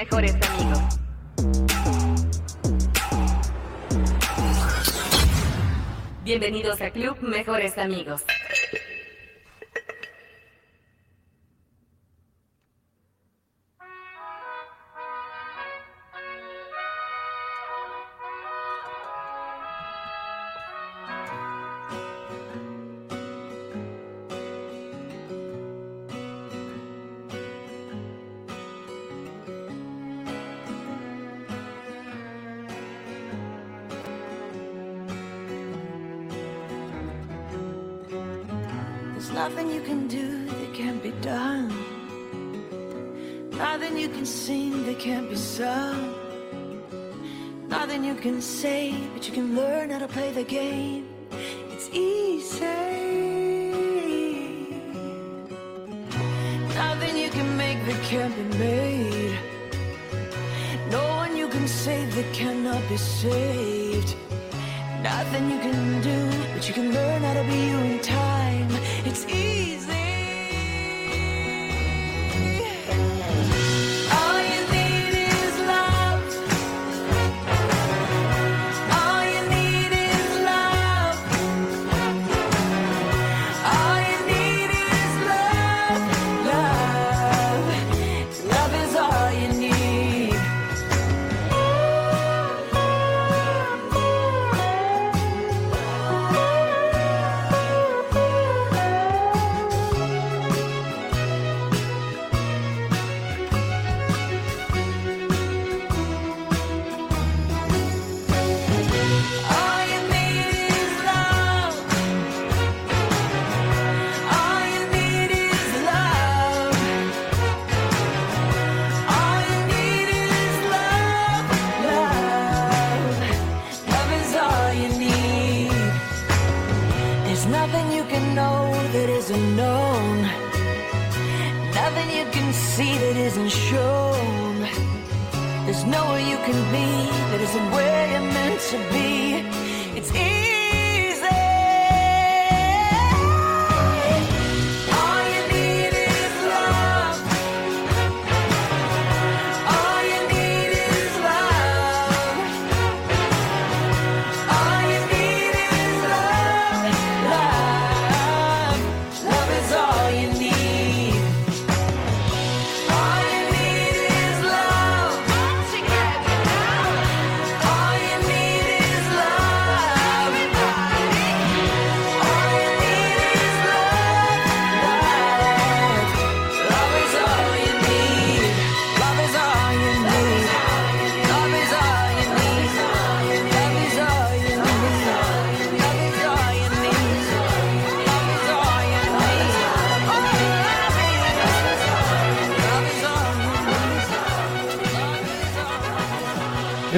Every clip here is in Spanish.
Mejores Amigos. Bienvenidos a Club Mejores Amigos.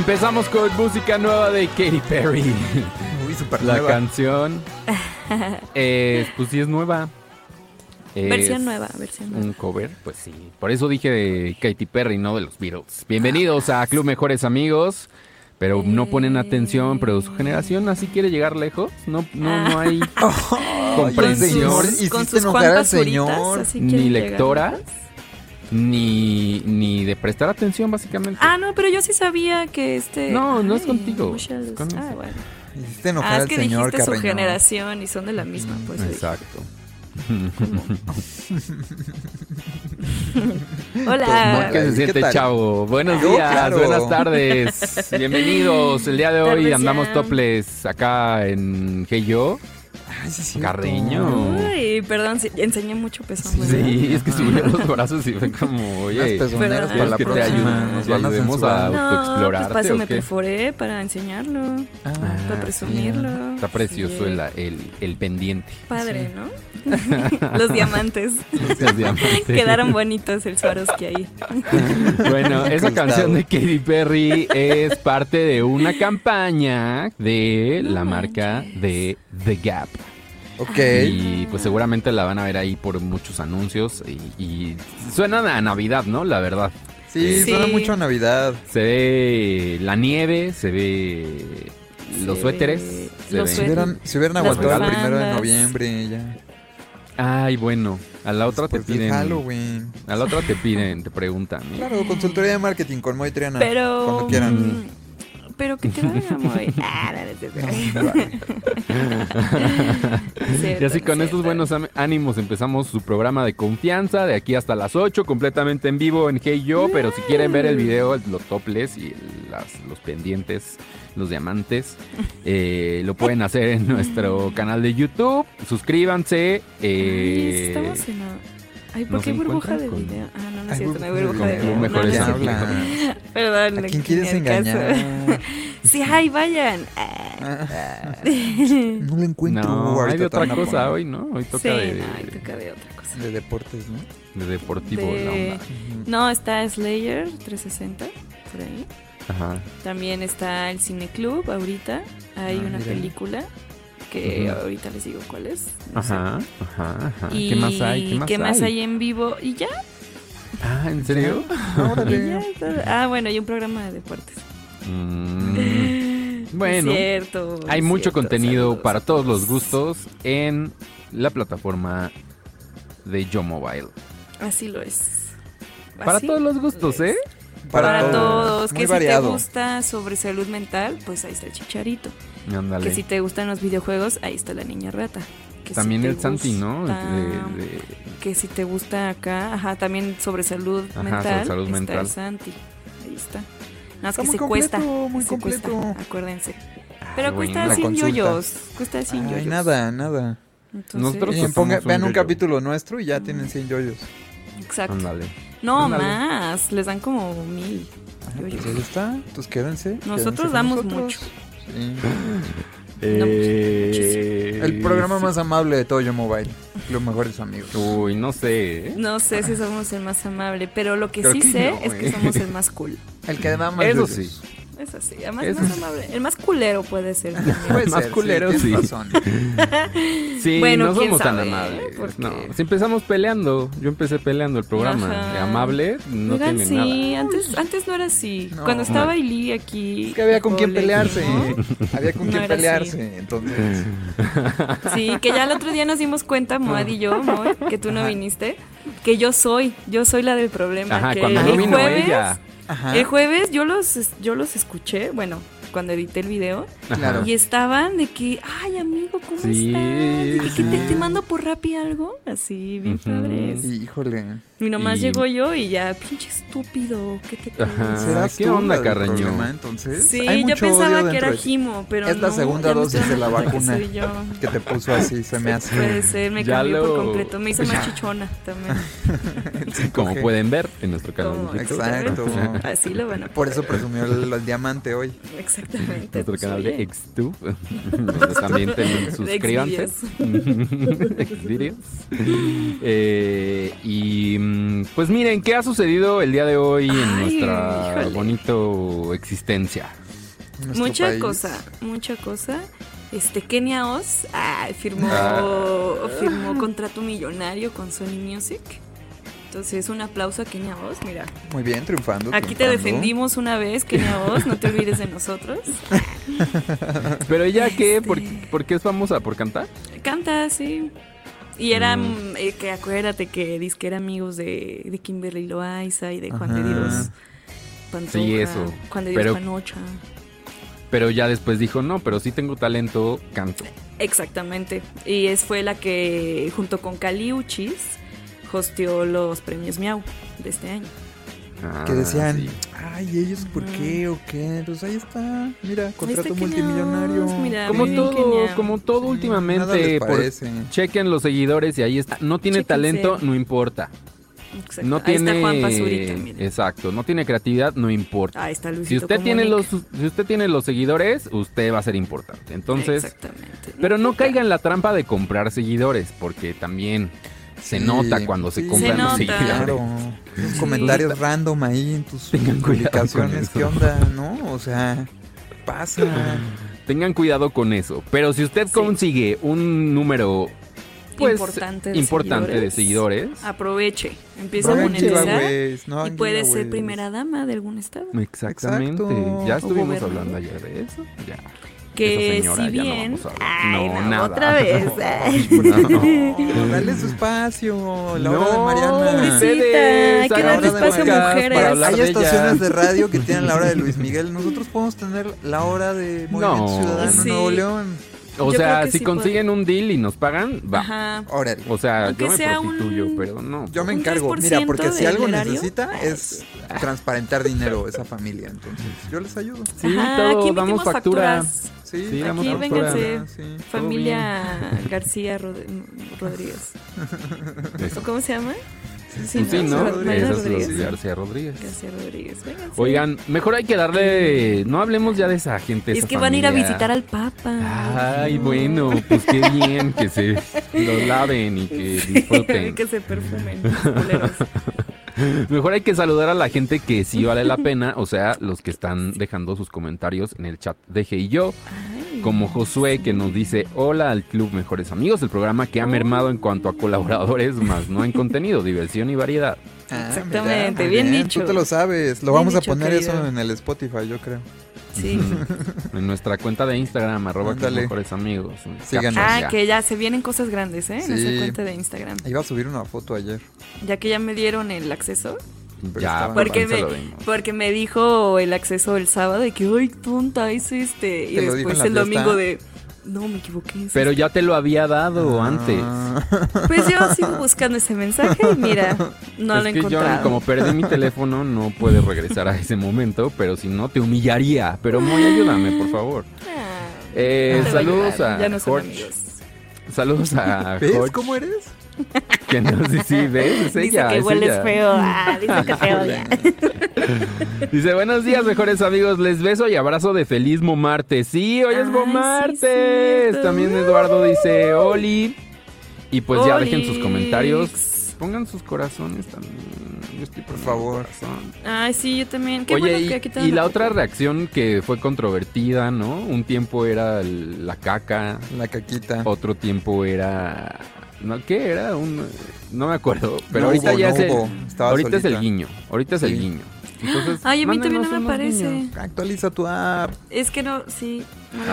Empezamos con música nueva de Katy Perry. Uy, super La nueva. canción, eh, pues sí es nueva. Es Versión nueva, versión nueva. Un cover, pues sí. Por eso dije de Katy Perry, no de los Beatles. Bienvenidos a Club Mejores Amigos. Pero no ponen atención, pero su generación así quiere llegar lejos. No, no, no hay comprensión, señor, Con sus enojar al cuantas señor. ni quieren llegar. lectora, ni, ni de prestar atención, básicamente. Ah, no, pero yo sí sabía que este. No, no es Ay, contigo, Michelle es con- Ah, bueno. Hiciste enojar Ah, es al que señor dijiste su Carreño. generación y son de la misma, pues. Exacto. Hola. ¿Qué se ¿qué siente, tal? chavo? Buenos Yo, días, claro. buenas tardes. Bienvenidos. El día de hoy Tardes andamos ya. toples acá en Hey Yo. Ay, sí, cierto. Carreño. Uy, perdón, sí, enseñé mucho pezón. Sí, es que subió los brazos y fue como, oye, para la ¿quieres que te próxima. ayude- Nos te van a ayudemos a- No, pues autoexplorarte, para eso ¿o me qué? perforé, para enseñarlo, Ah, para presumirlo. Está precioso Sí. el, el, el pendiente. Padre, ¿no? Los diamantes. Los diamantes. Quedaron bonitos el Swarovski ahí. Bueno, esa canción de Katy Perry es parte de una campaña de la marca de The Gap. Ok. Y pues seguramente la van a ver ahí por muchos anuncios y, y suena a Navidad, ¿no? La verdad. Sí, Sí. suena mucho a Navidad. Se ve la nieve, se ve los Se suéteres. ve se los hubieran, si hubieran aguantado el primero de noviembre ya. Ay, bueno, a la otra Después te del piden. Halloween. A la otra te piden, te preguntan. ¿eh? Claro, consultoría de marketing con Moy Triana. Pero. Cuando quieran. Mm, Pero que te vaya muy. Ah, no, no, no. Y Cierto, así con cierto. estos buenos ánimos empezamos su programa de confianza de aquí hasta las 8, completamente en vivo en Hey Yo, pero si quieren ver el video, los toples y las- los pendientes, los diamantes, eh, lo pueden hacer en nuestro canal de YouTube, suscríbanse. Ay, eh, estamos en. Ay, ¿por qué burbuja de con- video? Ah, no, no es cierto, no hay burbuja de de video. Mejor No, no es es ¿Qué cierto. habla? Perdón. ¿A le quién quieres engañar? Sí, ay, vayan. Ah. No lo encuentro. No, hay de otra cosa hoy, ¿no? Hoy toca Sí, de, no, ay, toca de otra cosa. De deportes, ¿no? de deportivo. De- la onda. No, está Slayer 360, por ahí. Ajá. También está el Cine Club ahorita. Hay Ah, una mira. película que ahorita les digo cuál es. no sé. Ajá, ajá, ajá. Y ¿Qué más hay? ¿Qué más, hay? en vivo? Y ya. Ah, ¿en serio? Ah, bueno, y un programa de deportes. Mm, bueno, cierto. hay mucho cierto, contenido saludos, para todos los gustos en la plataforma de Yo Mobile. Así lo es. Para Así todos los gustos, lo ¿eh? Para, todos. todos. Muy Que si variado. te gusta sobre salud mental, pues ahí está el chicharito. Ándale. Que si te gustan los videojuegos, ahí está la niña rata. Que si También te el Santi, ¿no? De- de- Que si te gusta acá, ajá, también sobre salud Ajá, mental. sobre salud está mental. el Santi. Ahí está. Nada más Está que muy se completo, cuesta. muy se completo. cuesta, acuérdense. Pero Ay, cuesta bueno. La 100 consulta. yoyos. Cuesta 100 Ay, yoyos. nada, nada. Entonces, Nosotros ponga- un vean un yoyo. capítulo nuestro y ya tienen 100 yoyos. Exacto. Ándale. No, Ándale. más. Les dan como mil. Ah, yoyos. pues ahí está. Entonces quédense. Nosotros quédense damos nosotros. mucho. Sí. Eh, El programa sí. más amable de todo Yo Mobile. Los mejores amigos. Uy, no sé. ¿eh? No sé si somos el más amable, pero lo que Creo sí que sé no, es que eh. somos el más cool. El que da más Eso sí. Es así, además Eso más sí. amable. El más culero puede ser. también. Puede Más ser, culero, tienes sí. razón. Sí, Bueno, no somos tan amables. porque- No, si empezamos peleando, yo empecé peleando el programa. De amable no Oigan, tiene sí, nada. antes, antes no era así. No. Cuando estaba Ili aquí. Es que había con quién Ole, pelearse. ¿no? Había con No quién era así. pelearse. Entonces, Sí, que ya el otro día nos dimos cuenta, Moad y yo, Moy, que tú no viniste, que yo soy, yo soy la del problema. Ajá, que cuando el no vino jueves, ella. El jueves yo los, yo los escuché, bueno, cuando edité el video, Claro. y estaban de que, ay amigo, ¿cómo Sí, estás? Y que te, sí. te mando por Rappi algo, así, bien Ujú. padres. Híjole. Y nomás Y- llegó yo y ya, pinche estúpido, ¿qué te. ¿Serás ¿qué onda, la Carreño? problema, entonces? Sí, Hay yo mucho pensaba odio que era. Gimo, pero Es la no, segunda ya me dosis de la vacuna. que yo. Que te puso así, se me hace. Puede ser, me Ya cambió lo- por completo, me hizo más chichona también. Como pueden ver en nuestro canal. Exacto. Así lo van a Por eso presumió el, el diamante hoy. Exactamente. Nuestro pues, canal de. Xtube. también ten- suscríbanse. Xvideos. Eh, y mm, pues miren, ¿qué ha sucedido el día de hoy en Ay, nuestra híjole. bonito existencia? Mucha país. cosa, mucha cosa. Este Kenia Oz ah, firmó, Ah. firmó contrato millonario con Sony Music. Entonces, un aplauso a Kenia Oz, mira. Muy bien, triunfando. Aquí te defendimos una vez, Kenia Oz, no te olvides de nosotros. Pero ella qué, Este. ¿Por, por qué es famosa? ¿Por cantar? Canta, sí. Y era, Mm. mm, eh, que acuérdate que dice que era amigos de, de Kimberly Loaiza y de Juan de. Dios Pantoja, Sí, eso. Juan de Dios Pero- Panocha. Pero ya después dijo, no, pero sí tengo talento, canto. Exactamente. Y es fue la que, junto con Caliuchis, hosteó los premios Miau de este año. Ah, Que decían, sí. ay, ¿ellos por qué o qué? Pues ahí está, mira, contrato multimillonario. Mira, Como todo, como todo Sí, últimamente, por- chequen los seguidores y ahí está. No tiene talento, no importa. Exacto. No Ahí tiene, está Juan Pazurita, mira. exacto, no tiene creatividad, no importa. Ahí está Luisito Si usted tiene los, si usted tiene los seguidores, usted va a ser importante. Entonces, Exactamente. pero no caiga en la trampa de comprar seguidores, porque también se Sí, nota cuando se compran Se los seguidores. Claro, comentarios random ahí en tus Tengan cuidado con publicaciones, eso. ¿qué onda? ¿No? O sea, pasa. Tengan cuidado con eso. Pero si usted Sí. consigue un número pues, Importante de importante de seguidores. seguidores, Aproveche. Empieza a monetizar. no Y puede ser primera dama de algún estado. exactamente. Exacto. Ya estuvimos hablando ayer de eso. Ya. Que señora si ya no bien. Ay, No, no, nada. otra vez. ay. No, dale su espacio. La hora de Mariana. ustedes, hay que darle espacio a mujeres. Hay de estaciones de radio que tienen la hora de Luis Miguel. Nosotros podemos tener la hora de Movimiento No. Ciudadano Sí. Nuevo León. O Yo sea, si sí consiguen un deal y nos pagan, va. Ajá. Órale. O sea, Aunque yo me sea un- prostituyo, pero no. Yo me encargo. 3% Mira, porque si algo necesita es transparentar dinero esa familia. Entonces, yo les ayudo. Sí, Ajá, todo, aquí damos factura. facturas. Sí, Aquí vénganse. Sí. Familia García Rod- Rodríguez. Eso. ¿O ¿Cómo se llama? Sí, sí, ¿no? Mariana Esa es Rodríguez. los García Rodríguez. García Rodríguez. Vénganse. Oigan, mejor hay que darle. No hablemos ya de esa gente. es esa que van a ir a visitar al Papa. Ay, bueno, pues qué bien que se lo laven y que disfruten. que se perfumen. Mejor hay que saludar a la gente que sí vale la pena, o sea, los que están dejando sus comentarios en el chat de Hey y yo, Ay. como Josué que nos dice hola al Club Mejores Amigos, el programa que ha mermado en cuanto a colaboradores, más no en contenido, diversión y variedad. Ah, Exactamente, mira, bien dicho. Tú te lo sabes. Lo Bien vamos a poner querido. eso en el Spotify, yo creo. Sí. En nuestra cuenta de Instagram, arroba Ándale. Mejores Amigos. Síganos. Ah, ya. que ya se vienen cosas grandes, ¿eh? En Sí. esa cuenta de Instagram. Iba a subir una foto ayer. Ya que ya me dieron el acceso. Ya, Porque me, porque me dijo el acceso el sábado de que, ay, tonta, es este. Y ¿Te lo dijo después el domingo de, no, me equivoqué. Pero ya te lo había dado Ah. antes. este". Pues yo sigo buscando ese mensaje y mira, no es lo que yo, como perdí mi teléfono, no puedes regresar a ese momento, pero si no, te humillaría. Pero muy ayúdame, por favor. Ah, Eh, no a saludos ayudar, a Ya no Jorge. Saludos a ¿Ves Jorge, cómo eres? que no si ves, es Dice ella, que es hueles ella. feo. Ah, dice que te odia. Dice, buenos días, mejores amigos, les beso y abrazo de feliz martes. Sí, hoy es Ay, sí, martes. cierto. También Eduardo dice, Oli. Y pues ya dejen sus comentarios. Pongan sus corazones también. Yo estoy por favor. Ay, sí, yo también. Qué Oye, bueno y, que aquí y la otra reacción que fue controvertida, ¿no? Un tiempo era el- la caca, La caquita. otro tiempo era... ¿No? ¿Qué era? Un, no me acuerdo, pero No ahorita hubo, ya no es el... ahorita es el guiño, ahorita es el guiño. Entonces, Ay, a mí también no me unos aparece. guiños. Actualiza tu app. Es que no, sí, no lo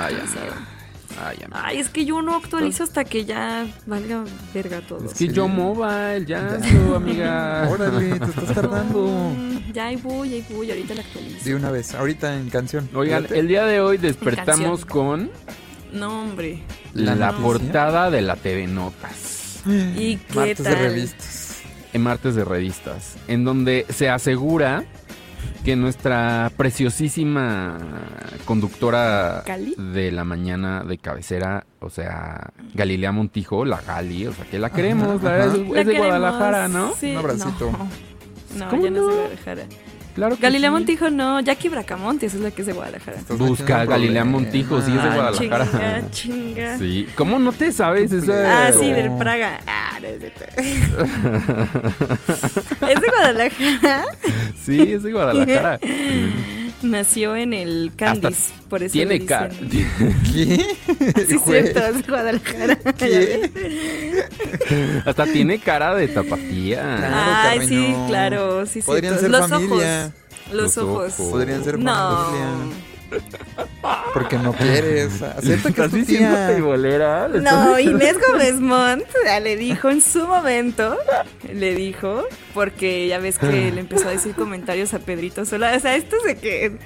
Ay. Ay, es que yo no actualizo hasta que ya valga verga todo. Es que sí. yo mobile, ya, hazlo, amiga. Órale, te estás tardando. Mm, Ya ahí voy, ahí voy, ahorita la actualizo. De una vez, ahorita en canción. Oigan, Fíjate. el día de hoy despertamos con No, hombre. la, La portada de la TV Notas. ¿Y qué Martes tal? de revistas. en martes de revistas, en donde se asegura que nuestra preciosísima conductora ¿Cali? de la mañana de cabecera, o sea, Galilea Montijo, la Gali, o sea, que la queremos, la ajá. verdad, es, La es de queremos, Guadalajara, ¿no? Sí, Un abracito. No, no ¿Cómo ya no es de no? Guadalajara. Claro que Galilea sí. Montijo no, Jackie Bracamontes es la que es de Guadalajara. Estás Busca Galilea. Montijo, sí, es de Ah, Guadalajara. Chinga, chinga. Sí, ¿cómo no te sabes esa? Ah, sí, del Praga. Ah, no es de ¿Es de Guadalajara? Sí, es de Guadalajara. Nació en el Candice, por eso Tiene dicen- ¿Qué? Sí, cierto, es de Guadalajara. ¿Qué? Hasta tiene cara de tapatía. Claro, Ay, sí, claro, sí, Podrían cierto. ser Los familia. ojos. Los, Los ojos. ojos. Podrían ser No. familia. Porque no quieres. Acepta que es ¿Estás tu diciendo tía. ¿Le estás No? Inés Gómez Montt ya le dijo en su momento, le dijo, porque ya ves que le empezó a decir comentarios a Pedrito Sola. O sea, esto es de que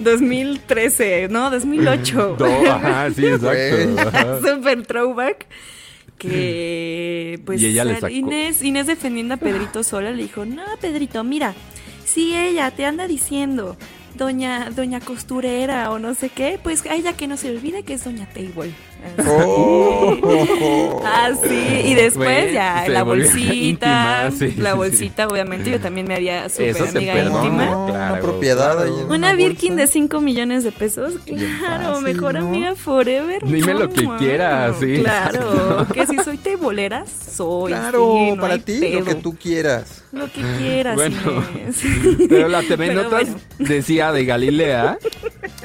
2013, ¿no? 2008. No, ajá, sí, exacto. Super throwback. Que pues Y ella le a- sacó. Inés, Inés defendiendo a Pedrito Sola le dijo, no, Pedrito, mira, si ella te anda diciendo doña, doña costurera o no sé qué, pues a ella que no se olvide que es doña Table. Así. Oh, oh, oh. Ah, sí, y después ya la bolsita, íntima, sí, la sí, bolsita, obviamente, yo también me haría súper amiga perdona. íntima. No, Claro, una propiedad ahí. en claro. Una Birkin de 5 millones de pesos, claro, fácil, mejor ¿no? amiga forever. Dime lo que quieras, sí. Claro, que si soy tebolera, soy. Claro, sí, no para ti, pedo. lo que tú quieras. Lo que quieras, Bueno. Pero la TV Pero Notas bueno. decía de Galilea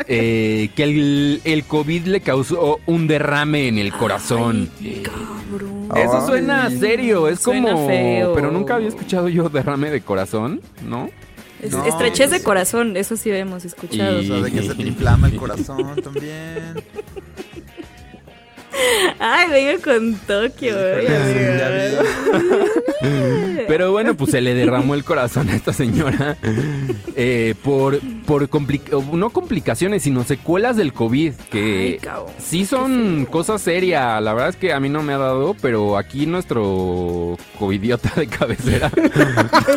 eh, que el, el COVID le causó un derrame en el corazón. Ay, cabrón. Eso Ay. suena serio, es Suena como... feo. Pero nunca había escuchado yo derrame de corazón, ¿no? Es- No, estrechez de corazón, eso sí hemos escuchado. O sea, de que se te inflama el corazón también. Ay, vengo con Tokio. Pero bueno, pues se le derramó el corazón a esta señora eh, por, por compli- no complicaciones, sino secuelas del COVID, Ay, que cabrón. sí son cosas serias. La verdad es que a mí no me ha dado, pero aquí nuestro covidiota de cabecera.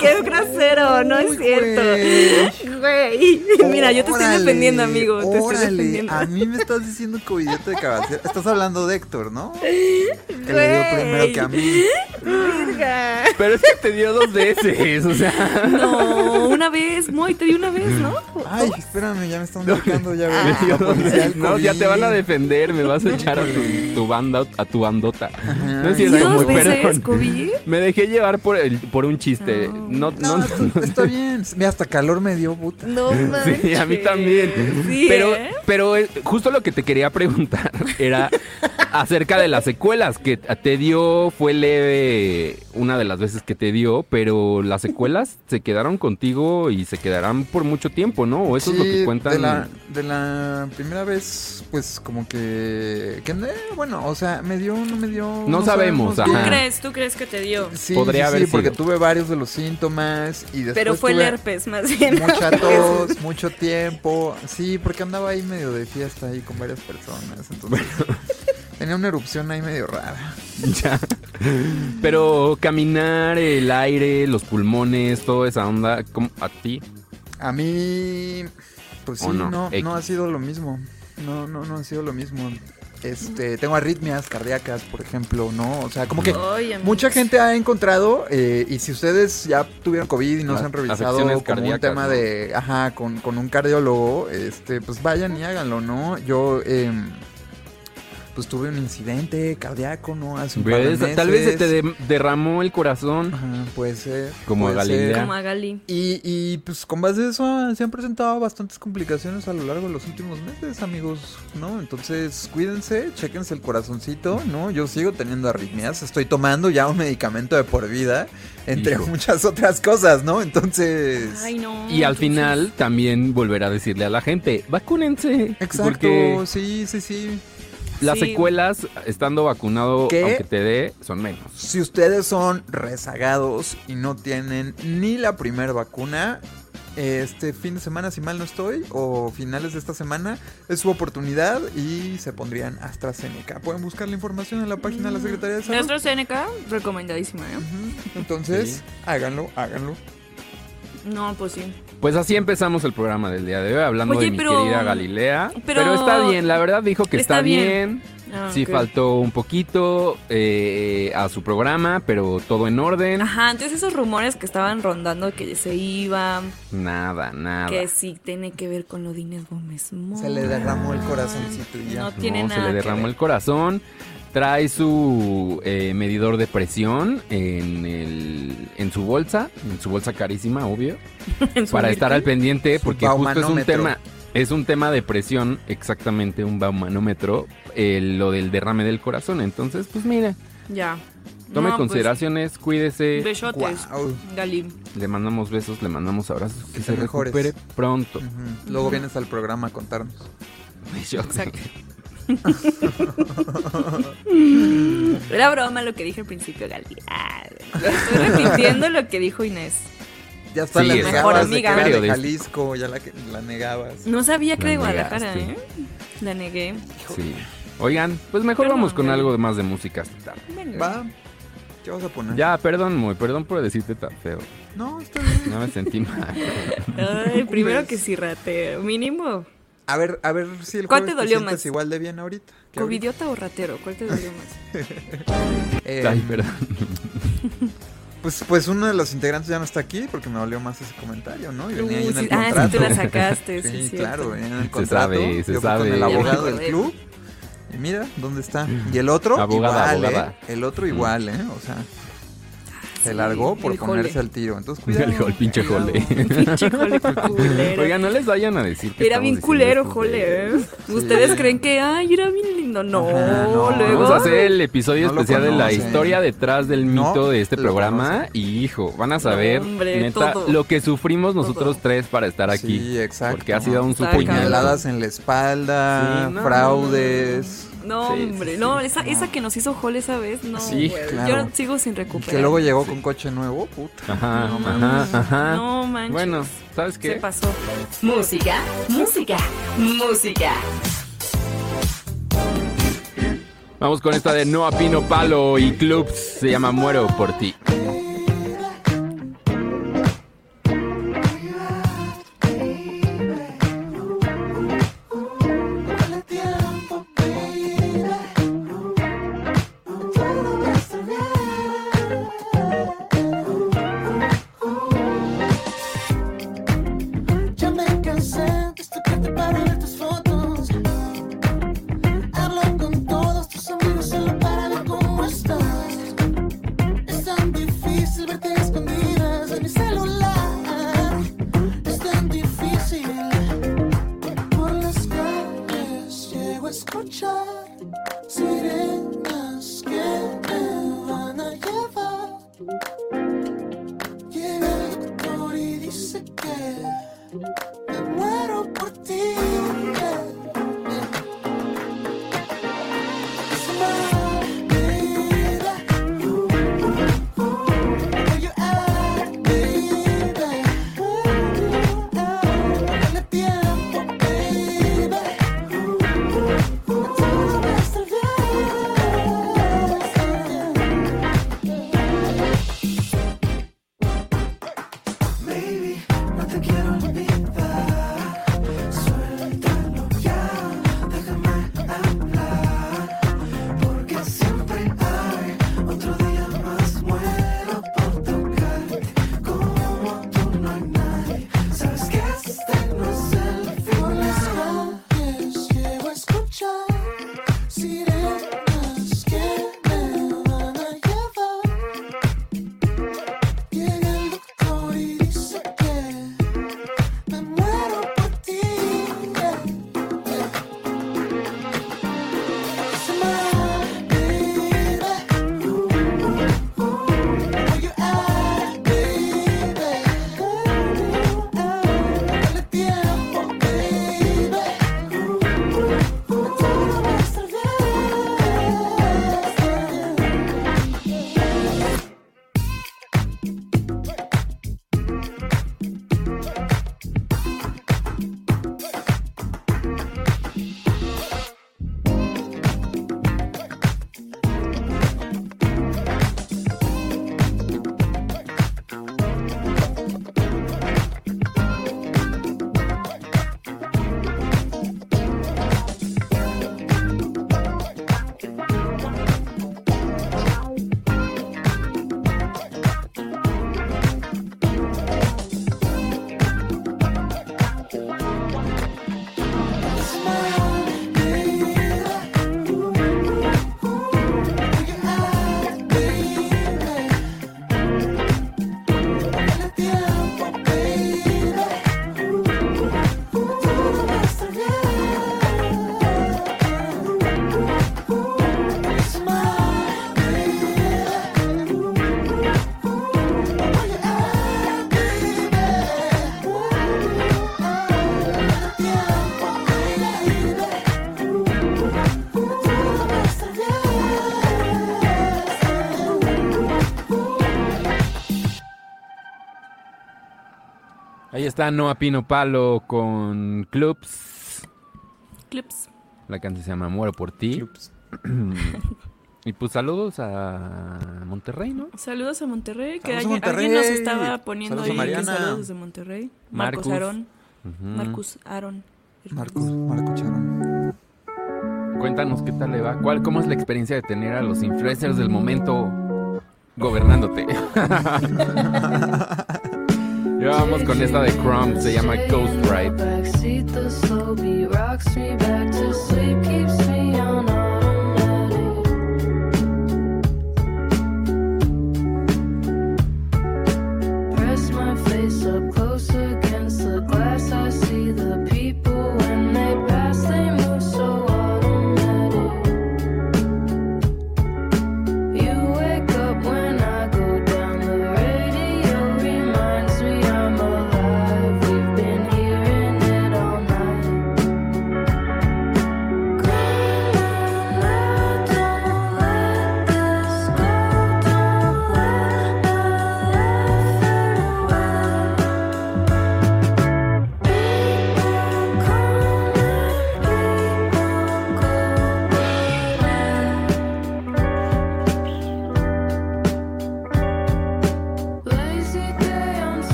Qué grosero, no es cierto. Güey. Mira, yo te estoy defendiendo, amigo. Te estoy defendiendo. A mí me estás diciendo covidiota de cabecera. Estás hablando de Héctor, ¿no? Que le dio primero que a mí. Verga. pero es que te dio dos veces, o sea. No, una vez, muy, te di una vez, ¿no? Ay, espérame, ya me están marcando, ya Ah. veo. policía del No, ya te van a defender, me vas a echar a tu, tu banda, a tu bandota. No es ¿Sí cierto, perdón. COVID? Me dejé llevar por el, por un chiste. No, No, no, está- está bien. Mira, hasta calor me dio, puta. No manches. Sí, a mí también. Sí, pero, ¿eh? pero eh, justo lo que te quería preguntar era acerca de las secuelas que te dio, fue leve una de las veces que te dio, pero las secuelas se quedaron contigo y se quedarán por mucho tiempo, ¿no? O eso es lo que cuentan. De la, de la primera vez, pues como que. que eh, bueno, o sea, me dio, no me dio. No sabemos, ¿Tú Ajá. crees? ¿Tú crees que te dio? Sí, Podría sí, haber sí, porque tuve varios de los síntomas y después. Pero fue el herpes, más bien. Mucha tos, mucho tiempo. Sí, porque andaba ahí medio de fiesta ahí con varias personas. Entonces, tenía una erupción ahí medio rara. Ya. Pero caminar, el aire, los pulmones, toda esa onda, ¿cómo- ¿a ti? A mí, pues sí, ¿O no? no, ha sido lo mismo. No, no, no ha sido lo mismo. Este, tengo arritmias cardíacas, por ejemplo, ¿no? O sea, como que Ay, mucha gente ha encontrado, eh, y si ustedes ya tuvieron COVID y no se han revisado como un tema ¿no? de, ajá, con, con un cardiólogo, este, pues vayan y háganlo, ¿no? Yo, em, pues tuve un incidente cardíaco, ¿no? Hace un par de ¿Ves? Tal vez se te meses. de- derramó el corazón. Ajá, puede ser. Como a puede ser. Galilea. Como a Gali. Y, y pues con base de eso se han presentado bastantes complicaciones a lo largo de los últimos meses, amigos, ¿no? Entonces cuídense, chéquense el corazoncito, ¿no? Yo sigo teniendo arritmias, estoy tomando ya un medicamento de por vida, entre Hijo. muchas otras cosas, ¿no? Entonces... Ay, no. Y al final también volverá a decirle a la gente, vacúnense. Exacto, Porque sí, sí, sí. Las Sí. secuelas, estando vacunado, ¿Qué? aunque te dé, son menos. Si ustedes son rezagados y no tienen ni la primera vacuna, este fin de semana, si mal no estoy, o finales de esta semana, es su oportunidad y se pondrían AstraZeneca. Pueden buscar la información en la página de la Secretaría de Salud. Nuestro Seneca, recomendadísima, ¿eh? Entonces, Sí. háganlo, háganlo. No, pues sí. Pues así empezamos el programa del día de hoy, hablando Oye, de mi pero- querida Galilea. Pero, pero- está bien, la verdad dijo que está, Está bien. bien. Ah, Sí, faltó un poquito eh, a su programa, pero todo en orden. Ajá, entonces esos rumores que estaban rondando que se iba, Nada, nada. que sí tiene que ver con lo de Inés Gómez Mora. Se le derramó el corazoncito y ya. No tiene No, nada se le que derramó ver. el corazón. Trae su eh, medidor de presión en, el, en su bolsa, en su bolsa carísima, obvio, para estar al pendiente, porque justo es un tema, es un tema de presión, exactamente un baumanómetro, eh, lo del derrame del corazón. Entonces, pues mira, Ya. tome No, pues, consideraciones, cuídese, besotes, Guau. Gali. le mandamos besos, le mandamos abrazos, que Que se mejores. recupere pronto. Luego vienes al programa a contarnos. Exacto. Era broma lo que dije al principio, Gali. Ah, estoy repitiendo lo que dijo Inés. Ya está, Sí, la mejor de que amiga. era de Periodista. Jalisco, ya la, negabas. No sabía que La de Guadalajara, negaste. ¿eh? La negué. Sí. Oigan, pues mejor vamos con algo de más de música esta tarde. Venga. Va. ¿Qué vas a poner? Ya, perdón, muy, perdón por decirte tan feo. No, está bien. No me sentí mal. Ay, primero que sí, ratero. Mínimo. A ver, a ver si el ¿Cuál te dolió más? igual de bien ahorita. ¿Covidiota o ratero? ¿Cuál te dolió más? Eh, Ay, perdón. Pues, pues uno de los integrantes ya no está aquí porque me dolió más ese comentario, ¿no? Y venía ahí en el sí, ah, sí, contrato. tú la sacaste, sí, Sí, claro, cierto. venía en el Se contrato. sabe, se yo sabe. con el abogado del club. Y mira, ¿dónde está? Y el otro Abogada, igual, abogada. ¿eh? El otro igual, ¿eh? O sea, Se largó por el ponerse jole. al tiro. Entonces, cuidado. El, el pinche jole. Pinche jole culero. Oigan, no les vayan a decir que Era bien culero, jole, ¿eh? Ustedes creen que, ay, era bien lindo. No, Ajá, no. luego. Vamos a hacer el episodio No especial de la historia detrás del No mito de este programa. Y hijo, van a saber, hombre, neta, todo. lo que sufrimos nosotros Todo. tres para estar aquí. Sí, exacto. Porque ha sido un. Puñaladas en la espalda, Sí, no, fraudes. No, Sí, hombre, sí, sí. no, esa, esa que nos hizo Jole esa vez, no. Sí, güey. claro. Yo sigo sin recuperar. que luego llegó con coche nuevo, puta. Ajá, No, ajá, mames. ajá. No manches. Bueno, ¿sabes Se qué? pasó. Música, música, música. Vamos con esta de Noa Pino Palo y Clubs. Se llama Muero por ti. Está Noa Pino Palo con Clubs. Clips. La canción se llama Muero por ti. y pues saludos a Monterrey, ¿no? Saludos a Monterrey, que alguien, Monterrey. alguien nos estaba poniendo Saludos ahí que saludos desde Monterrey. Marcos Marcus. Aarón. Ujú. Marcus Aaron. Marcos, Marco Charón. Cuéntanos qué tal le va. ¿Cuál, ¿Cómo es la experiencia de tener a los influencers del momento gobernándote? Ya vamos con esta de Crumb, se llama Ghost Ride.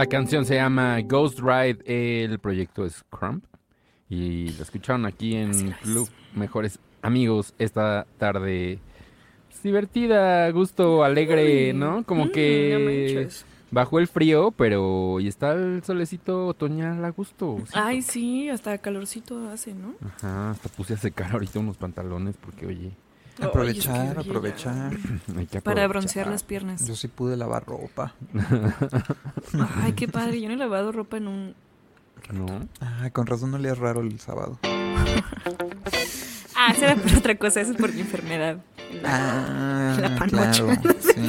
La canción se llama Ghost Ride, el proyecto es Crump. Y la escucharon aquí en Club Mejores Amigos esta tarde. pues, divertida, gusto, alegre, ¿no? Como Mm, que bajó el frío, pero y está el solecito otoñal a gusto. sí. Ay, sí, hasta calorcito hace, ¿no? Ajá, hasta puse a secar ahorita unos pantalones porque, oye, Aprovechar, Ay, oye, aprovechar. Para broncear las piernas. Yo sí pude lavar ropa. Ay, qué padre. Yo no he lavado ropa en un. ¿No? Ah, con razón no le es raro el sábado. Ah, será por otra cosa. Eso es por mi enfermedad. Ah, La panocha. claro, sí.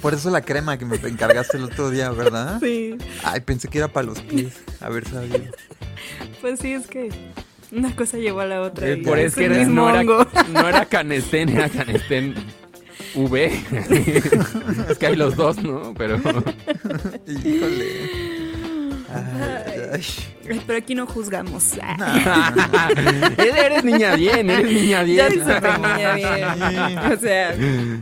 Por eso la crema que me encargaste el otro día, ¿verdad? Sí. Ay, pensé que era para los pies. A ver, sabido. Pues sí, es que una cosa llevó a la otra. Eh, y por es eso que era- mismo no, era, hongo. no era Canestén, era Canestén V. es que hay los dos, ¿no? Pero Híjole. Ay, ay. Ay, Pero aquí no juzgamos. Eres, eres niña bien, eres niña bien. Ya la niña bien. O sea,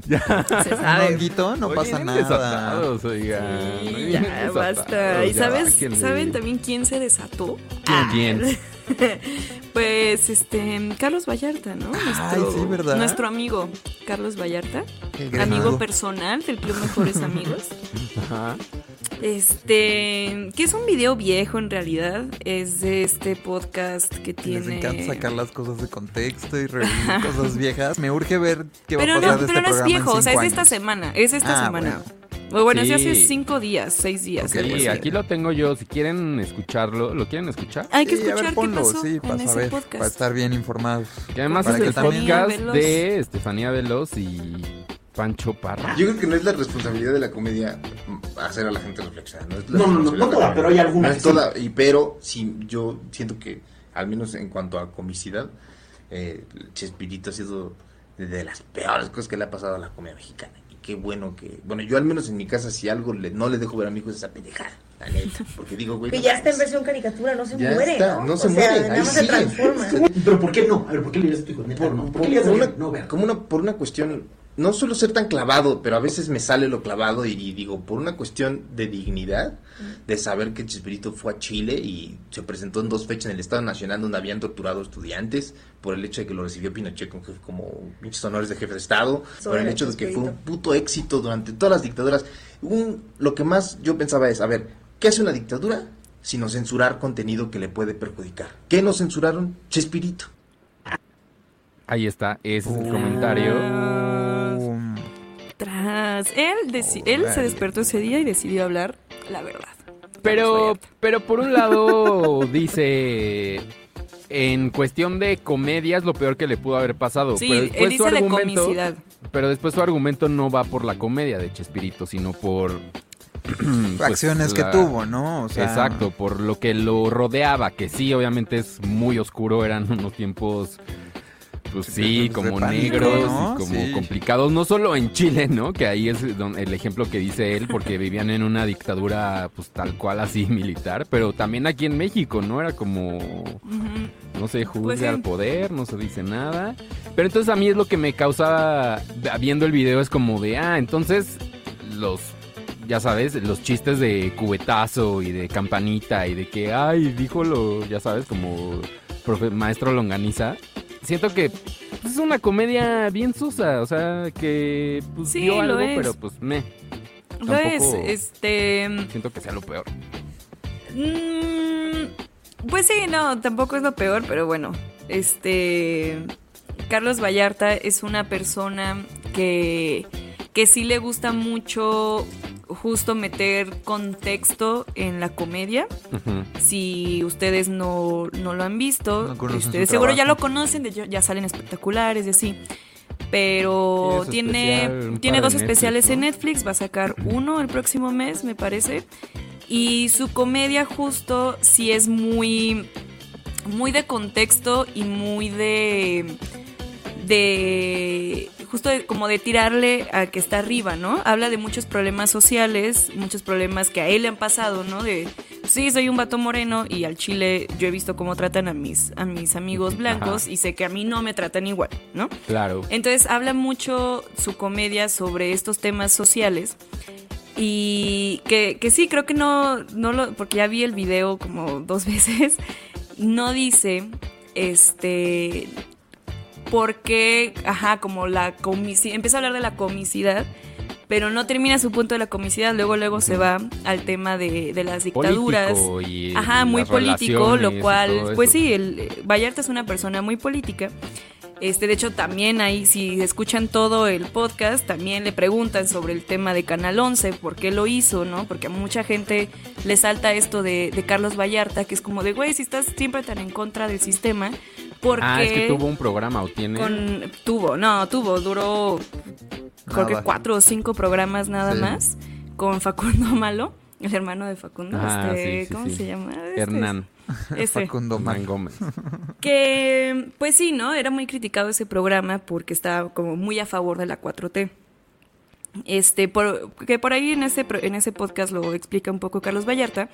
Ya. se sabe. honguito no pasa nada. desatados, oigan. Sí, ya basta. ¿Y sabes, saben también quién se desató? Ah, ¿Quién? Pues este Carlos Vallarta, ¿no? Ay, sí, ¿verdad? Nuestro amigo Carlos Vallarta, amigo personal del Club Mejores Amigos. Ajá. Este, que es un video viejo en realidad, es de este podcast que Les tiene encanta sacar las cosas de contexto y revivir cosas viejas. Me urge ver qué va Pero a pasar no, de pero este no es viejo, o sea, es esta semana, es esta Ah, semana. Bueno, de hace Sí. cinco días, seis días. Sí, aquí lo tengo yo. Si quieren escucharlo, ¿lo quieren escuchar? Hay que Sí, a qué pasó sí, en para ese saber, podcast. para estar bien informados. Que además Para es que el también- podcast Veloz. de Estefanía Veloz y Pancho Parra. Yo creo que no es la responsabilidad de la comedia hacer a la gente reflexionar. No, es la No, no, no, toda, pero hay alguna No es sí. toda, y, pero sí, yo siento que, al menos en cuanto a comicidad, eh, Chespirito ha sido de las peores cosas que le ha pasado a la comedia mexicana. Qué bueno que, bueno, yo al menos en mi casa, si algo le, no le dejo ver a mi hijo es esa pendejada, la neta. Porque digo, güey. Que no ya está en versión caricatura, no se Ya muere, está, ¿no? no se o sea, muere, ahí más se transforma. Pero ¿por qué no? A ver, ¿por qué le dirías a tu hijo? Neta, por, no. ¿Por por- qué le dirías a? No, vean. como una, por una cuestión, no suelo ser tan clavado, pero a veces me sale lo clavado y, y digo, por una cuestión de dignidad, de saber que Chespirito fue a Chile y se presentó en dos fechas en el Estado Nacional donde habían torturado estudiantes por el hecho de que lo recibió Pinochet como, jefe- como pinches honores de jefe de Estado, por el hecho de que fue un puto éxito durante todas las dictaduras. Un, lo que más yo pensaba es, a ver, ¿qué hace una dictadura? Sino censurar contenido que le puede perjudicar. ¿Qué no censuraron? Chespirito. Ahí está, ese es el comentario. Él, deci- él se despertó ese día y decidió hablar la verdad. Pero, pero por un lado dice, en cuestión de comedia es lo peor que le pudo haber pasado. Sí, pero él después su de argumento, comicidad. pero después su argumento no va por la comedia de Chespirito, sino por pues, acciones que la- tuvo, ¿no? O sea, Exacto, por lo que lo rodeaba, que sí, obviamente es muy oscuro, eran unos tiempos, pues sí, de como pánico, negros ¿no? y como Sí. complicados, no solo en Chile, ¿no? Que ahí es el ejemplo que dice él, porque vivían en una dictadura, pues tal cual así militar, pero también aquí en México, ¿no? Era como, no se juzga Pues sí. al poder, no se dice nada. Pero entonces a mí es lo que me causa, viendo el video, es como de, ah, entonces los, ya sabes, los chistes de cubetazo y de campanita y de que, ay, dijo lo, ya sabes, como profe- maestro Longaniza. Siento que pues, es una comedia bien susa, o sea, que pues Sí, dio lo algo, es. pero pues me. Lo es, este. Siento que sea lo peor. mm, pues sí, no, tampoco es lo peor, pero bueno. Este. Carlos Vallarta es una persona que. que sí le gusta mucho justo meter contexto en la comedia. Si ustedes no, no lo han visto, No este, seguro ya lo conocen, de ya salen espectaculares y así. Pero Tiene tiene, especial, dos Netflix, especiales en. Netflix, va a sacar uno el próximo mes, me parece. Y su comedia justo sí es muy, muy de contexto y muy de de justo de- como de tirarle a que está arriba, ¿no? Habla de muchos problemas sociales, muchos problemas que a él le han pasado, ¿no? De sí, soy un vato moreno y al chile yo he visto cómo tratan a mis, a mis amigos blancos Ajá. y sé que a mí no me tratan igual, ¿no? Claro. Entonces habla mucho su comedia sobre estos temas sociales. Y que, que sí, creo que no, no lo, porque ya vi el video como dos veces, no dice, este, por qué, ajá, como la comicidad, empieza a hablar de la comicidad, pero no termina su punto de la comicidad, luego luego se va al tema de, de las dictaduras. Y Ajá, muy político, lo cual, pues sí, el, eh, Vallarta es una persona muy política. Este, de hecho, también ahí, si escuchan todo el podcast, también le preguntan sobre el tema de Canal 11, por qué lo hizo, ¿no? Porque a mucha gente le salta esto de, de Carlos Vallarta, que es como de, güey, si estás siempre tan en contra del sistema, ¿por qué? Ah, es que tuvo un programa o tiene. con, tuvo, no, tuvo, duró creo que cuatro o cinco programas nada Sí. más, con Facundo Malo, el hermano de Facundo, Ah, este, sí, sí, ¿cómo sí. se llama? Este, Hernán. Ese. Facundo Man. Gómez. Que, pues sí, ¿no? Era muy criticado ese programa porque estaba como muy a favor de la 4T. Este, por, que por ahí en ese, pro- en ese podcast lo explica un poco Carlos Vallarta.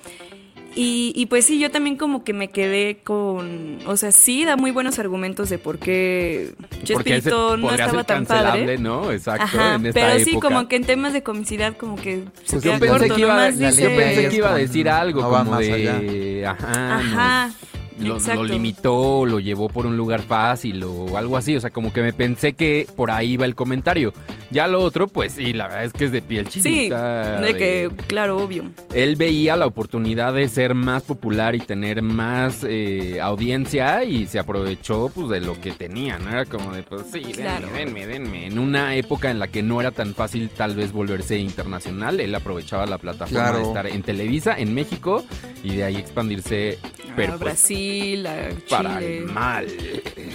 Y, y pues sí, yo también como que me quedé con, o sea, sí da muy buenos argumentos de por qué Chespirito no estaba ser tan padre. ¿no? Exacto. Ajá, en esta pero sí, época. como que en temas de comicidad como que se Pues yo queda pensé corto, que iba, nomás la dice- yo pensé que iba a decir algo no como más de ajá, Ajá, lo, limitó, lo llevó por un lugar fácil o algo así, o sea, como que me pensé que por ahí iba el comentario. Ya lo otro, pues sí, la verdad es que es de piel Sí, chinita. de que, claro, obvio. él veía la oportunidad de ser más popular y tener más eh, audiencia y se aprovechó pues de lo que tenía, ¿no? Era como de, pues sí, denme, Claro. denme, denme. En una época en la que no era tan fácil tal vez volverse internacional, él aprovechaba la plataforma Claro. de estar en Televisa, en México, y de ahí expandirse, pero a pues, Brasil, a para el mal.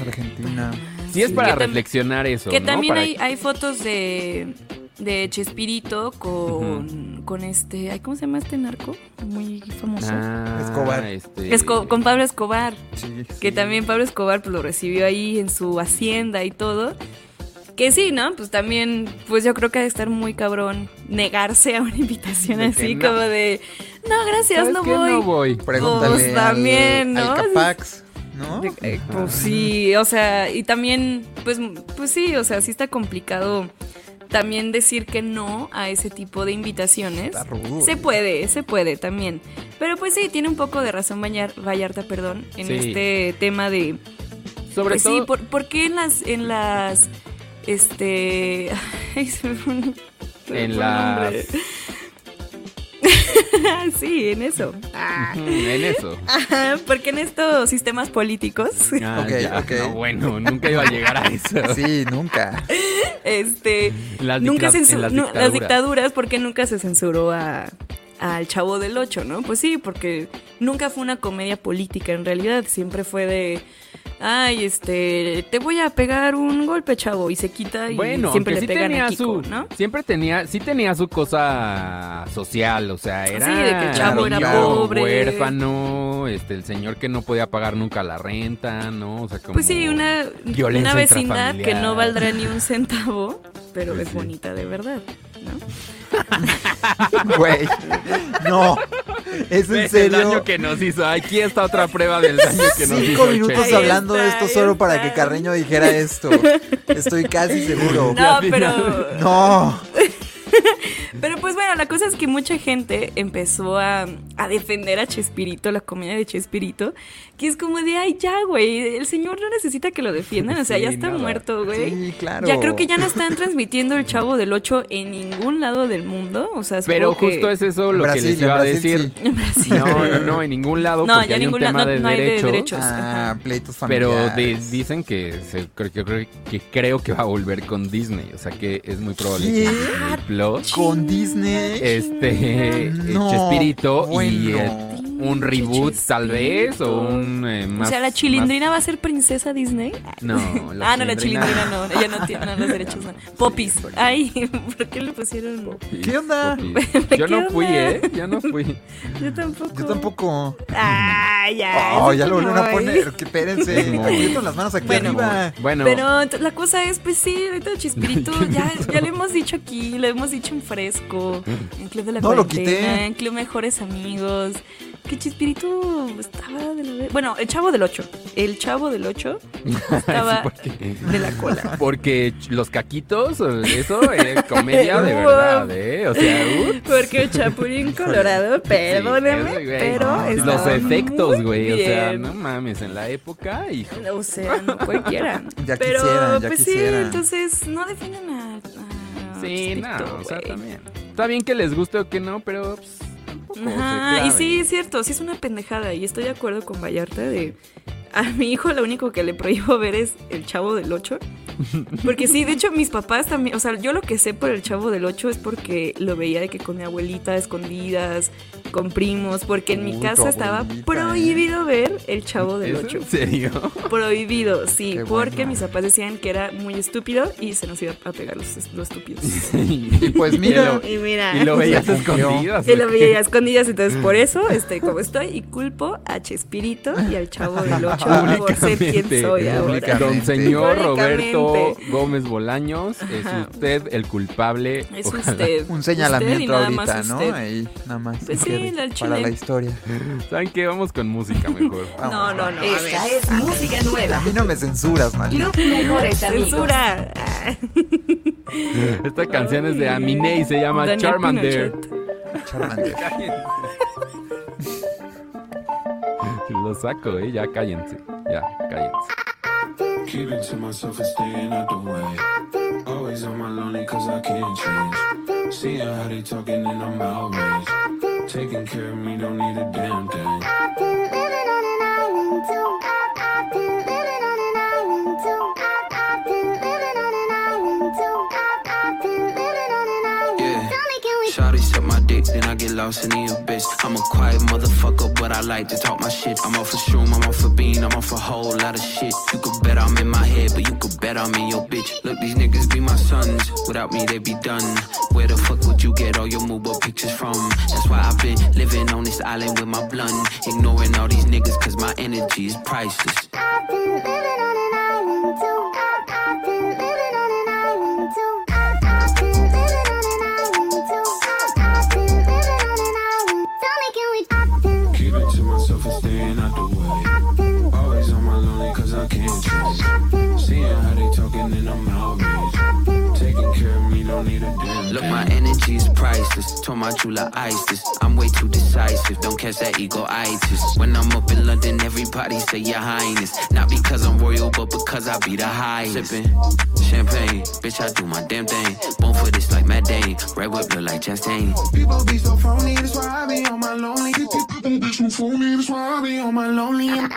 Argentina. Sí es para Que reflexionar eso, Que ¿no? también Para- hay, hay fotos de, de Chespirito con, con este, ay, ¿cómo se llama este narco? Muy famoso. Ah, Escobar. este- Esco- con Pablo Escobar, Sí, que también Pablo Escobar pues, lo recibió ahí en su hacienda y todo. Que sí, ¿no? Pues también, pues yo creo que ha de estar muy cabrón negarse a una invitación De así no. como de, no, gracias, ¿Sabes no voy. No voy. Pregúntale Pues también, al, ¿no? al Capax, ¿no? De- eh, pues sí, o sea, y también, pues, pues sí, o sea, sí está complicado también decir que no a ese tipo de invitaciones. Se puede, se puede también. Pero pues sí, tiene un poco de razón Vallar- Vallarta, perdón, en Sí. este tema de... Sobre pues todo, sí, por, ¿por qué en las... En las este... ay, se me fue un- se me en las... sí, en eso. Ah. En eso. Ajá, porque en estos sistemas políticos... Ah, Ok, ya, ok. no, bueno, nunca iba a llegar a eso. Sí, nunca. Este, Las nunca censu- las no, dictaduras. dictaduras, porque nunca se censuró a al Chavo del Ocho, ¿no? Pues sí, porque nunca fue una comedia política en realidad, siempre fue de ay, este, te voy a pegar un golpe, chavo, y se quita y Bueno, siempre le sí pegan tenía a Kiko, su, ¿no? siempre tenía, sí tenía su cosa social, o sea, era Sí, de que el chavo era pobre. huérfano, este, el señor que no podía pagar nunca la renta, ¿no? O sea, como Pues sí, una, violencia una vecindad que no valdrá ni un centavo, pero Pues es sí. bonita de verdad, ¿no? Güey. No. ¿Es en ¿Ves el serio? daño que nos hizo. Aquí está otra prueba del daño que nos hizo. Cinco minutos Che. Hablando de esto solo para que Carreño dijera esto. Estoy casi seguro. No, pero No. Pero pues bueno, la cosa es que mucha gente empezó a, a defender a Chespirito, la comedia de Chespirito, que es como de, ay, ya, güey, el señor no necesita que lo defiendan, o sea, ya está nada. muerto, güey. Sí, claro. Ya creo que ya no están transmitiendo el Chavo del 8 en ningún lado del mundo, o sea, Pero que- justo es eso En lo Brasil, que les en iba a decir. sí. En Brasil. No, no, no, en ningún lado No, porque ya hay ningún un lado, tema no- de no hay de derechos. Ah, pleitos Pero familiares. de- dicen que, se, creo, que, creo que creo que va a volver con Disney. O sea que es muy probable ¿Qué? que Disney Plus, Con Disney. este, No, Chespirito y bueno. eh, un reboot tal vez o un eh, O sea, la chilindrina va a ser princesa Disney. no, ah, no, la chilindrina no, ella no tiene no, los derechos. No. Popis. Ay, ¿por qué le pusieron? Popis, ¿Qué onda? Popis. Yo ¿Qué no fui? ¿eh? Yo no fui. Yo tampoco. Yo tampoco. Ah, ya. Oh, ya lo volvieron a poner. Que espérense. Aprieto las manos aquí Bueno. arriba. Bueno, Pero la cosa es, pues sí, ahorita Chispirito, ya, ya lo hemos dicho aquí, lo hemos dicho en Fresco, en Club de la No, lo quité. en Club Mejores Amigos, que Chispirito estaba de la... Bueno, el chavo del 8. El chavo del 8 estaba de la cola. porque los caquitos, eso es comedia de verdad, ¿eh? O sea, uh, Porque el Chapulín Colorado, perdóname, sí, güey. pero los efectos, güey, o sea, no mames, en la época, hijo. O sea, no cualquiera. Ya pero, quisieran, ya pues quisieran. sí, entonces no defienden a. a Sí, no, o sea, también. Está bien que les guste o que no, pero pues, Ajá, y sí, es cierto, sí es una pendejada. Y estoy de acuerdo con Vallarta de. A mi hijo lo único que le prohíbo ver es el chavo del 8. Porque sí, de hecho, mis papás también. O sea, yo lo que sé por el chavo del 8 es porque lo veía de que con mi abuelita, escondidas, con primos. Porque en mi Uy, casa estaba ¿eh? prohibido ver el chavo del ¿Es 8. en serio? Prohibido, sí, Qué porque mis papás decían que era muy estúpido y se nos iba a pegar los, los estúpidos. Y pues mira, Y mira, Y lo veías escondidas. y lo ¿o veía escondidas, entonces por eso estoy como estoy y culpo a Chespirito y al chavo del 8 por ser quien Públicamente, soy ahora. Don señor. Roberto Gómez Bolaños, es usted el culpable. Es Ojalá. usted. un Usted señalamiento nada ahorita, ¿no? usted. Ahí, nada más. Pues sí. Para la historia. ¿Saben qué? Vamos con música mejor. No, no, no. Esta es música nueva. A mí no me censuras, man. Club Mejores Amigos. Censura. Ah, Esta canción es de Aminé y se llama Daniel Charmander. Pinochet. Charmander. Lo saco, eh. Ya cállense. Ya, cállense. Keep it to myself and staying out the way. Always on my lonely cause I can't change. Seeing how they talking and I'm outraged. Taking care of me don't need a damn thing. Lost in the abyss. I'm a quiet motherfucker, but I like to talk my shit. I'm off for shroom, I'm off for bean, I'm off a whole lot of shit. You could bet I'm in my head, but you could bet I'm in your bitch. Look, these niggas be my sons. Without me, they be done. Where the fuck would you get all your Mubo pictures from? That's why I've been living on this island with my blunt. Ignoring all these niggas, cause my energy is priceless. Is priceless. Told my Jula ISIS. I'm way too decisive. Don't catch that ego itis. When I'm up in London, everybody say your highness. Not because I'm royal, but because I be the highest. Sipping champagne, bitch, I do my damn thing. Born for this like Matt Dane. Red whip look like Chastain. People be so phony, that's why I be on my lonely. People be so phony, that's why I be on my lonely. Tip,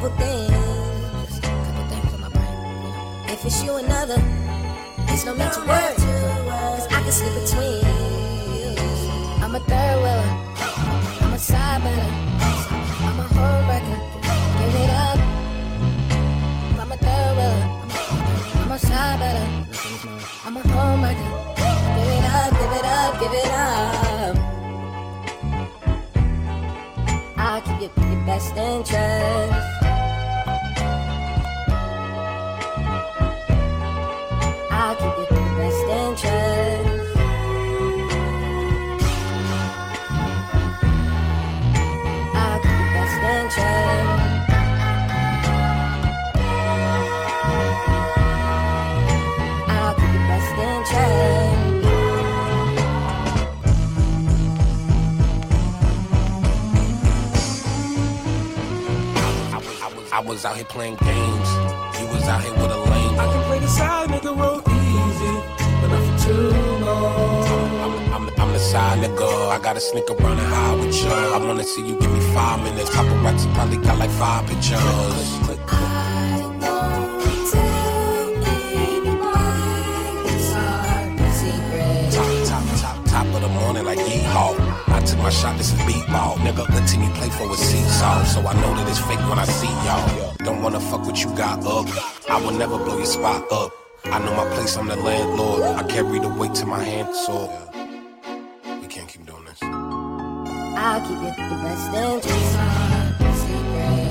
couple things. Couple things on my brain. If it's you another, there's no need to worry. Cause I can slip between. I'm a third wheeler. I'm a side better. I'm a home wrecker. Give it up. I'm a third wheeler. I'm a side better. I'm a home wrecker. Give it up, give it up, give it up. I'll keep you your best interest. Was, out here playing games. You was out here with a lame. I can play the side nigga real easy, but not for too long. I'm, I'm, I'm the side nigga. I gotta sneak around and hide with you. I wanna see you give me five minutes. Paparazzi probably got like five pictures. My shot, this is beat ball. Nigga, team play for a seesaw. So I know that it's fake when I see y'all. Don't wanna fuck what you got up. I will never blow your spot up. I know my place, I'm the landlord. I carry the weight to my hand, so we can't keep doing this. I'll keep it the best secret.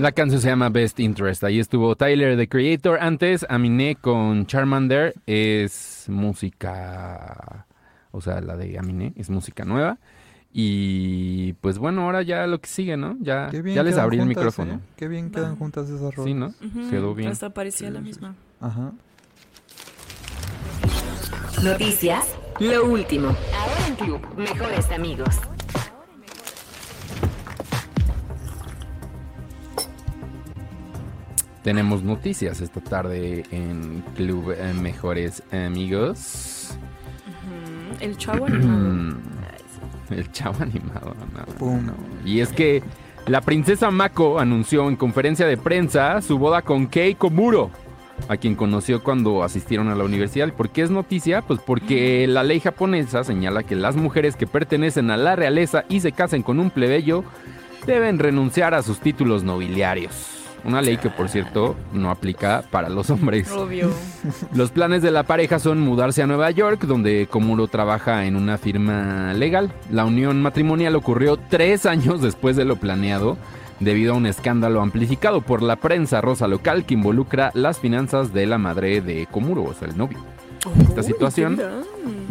La canción se llama Best Interest. Ahí estuvo Tyler, the Creator. Antes, Aminé con Charmander es música. O sea, la de Aminé es música nueva. Y pues bueno, ahora ya lo que sigue, ¿no? Ya, les abrí el micrófono. ¿eh? Qué bien quedan juntas esas rolas. Sí, ¿no? Quedó bien. Hasta parecía la misma. Ajá. Noticias. Lo último. Ahora en Club Mejores Amigos. Tenemos noticias esta tarde en Club eh, Mejores Amigos. El chavo animado. El chavo animado. no, Pum. no. Y es que la princesa Mako anunció en conferencia de prensa su boda con Kei Komuro, a quien conoció cuando asistieron a la universidad. ¿Y por qué es noticia? Pues porque la ley japonesa señala que las mujeres que pertenecen a la realeza y se casen con un plebeyo deben renunciar a sus títulos nobiliarios. Una ley que, por cierto, no aplica para los hombres. Obvio. Los planes de la pareja son mudarse a Nueva York, donde Komuro trabaja en una firma legal. La unión matrimonial ocurrió tres años después de lo planeado, debido a un escándalo amplificado por la prensa rosa local que involucra las finanzas de la madre de Komuro, o sea, el novio. Esta situación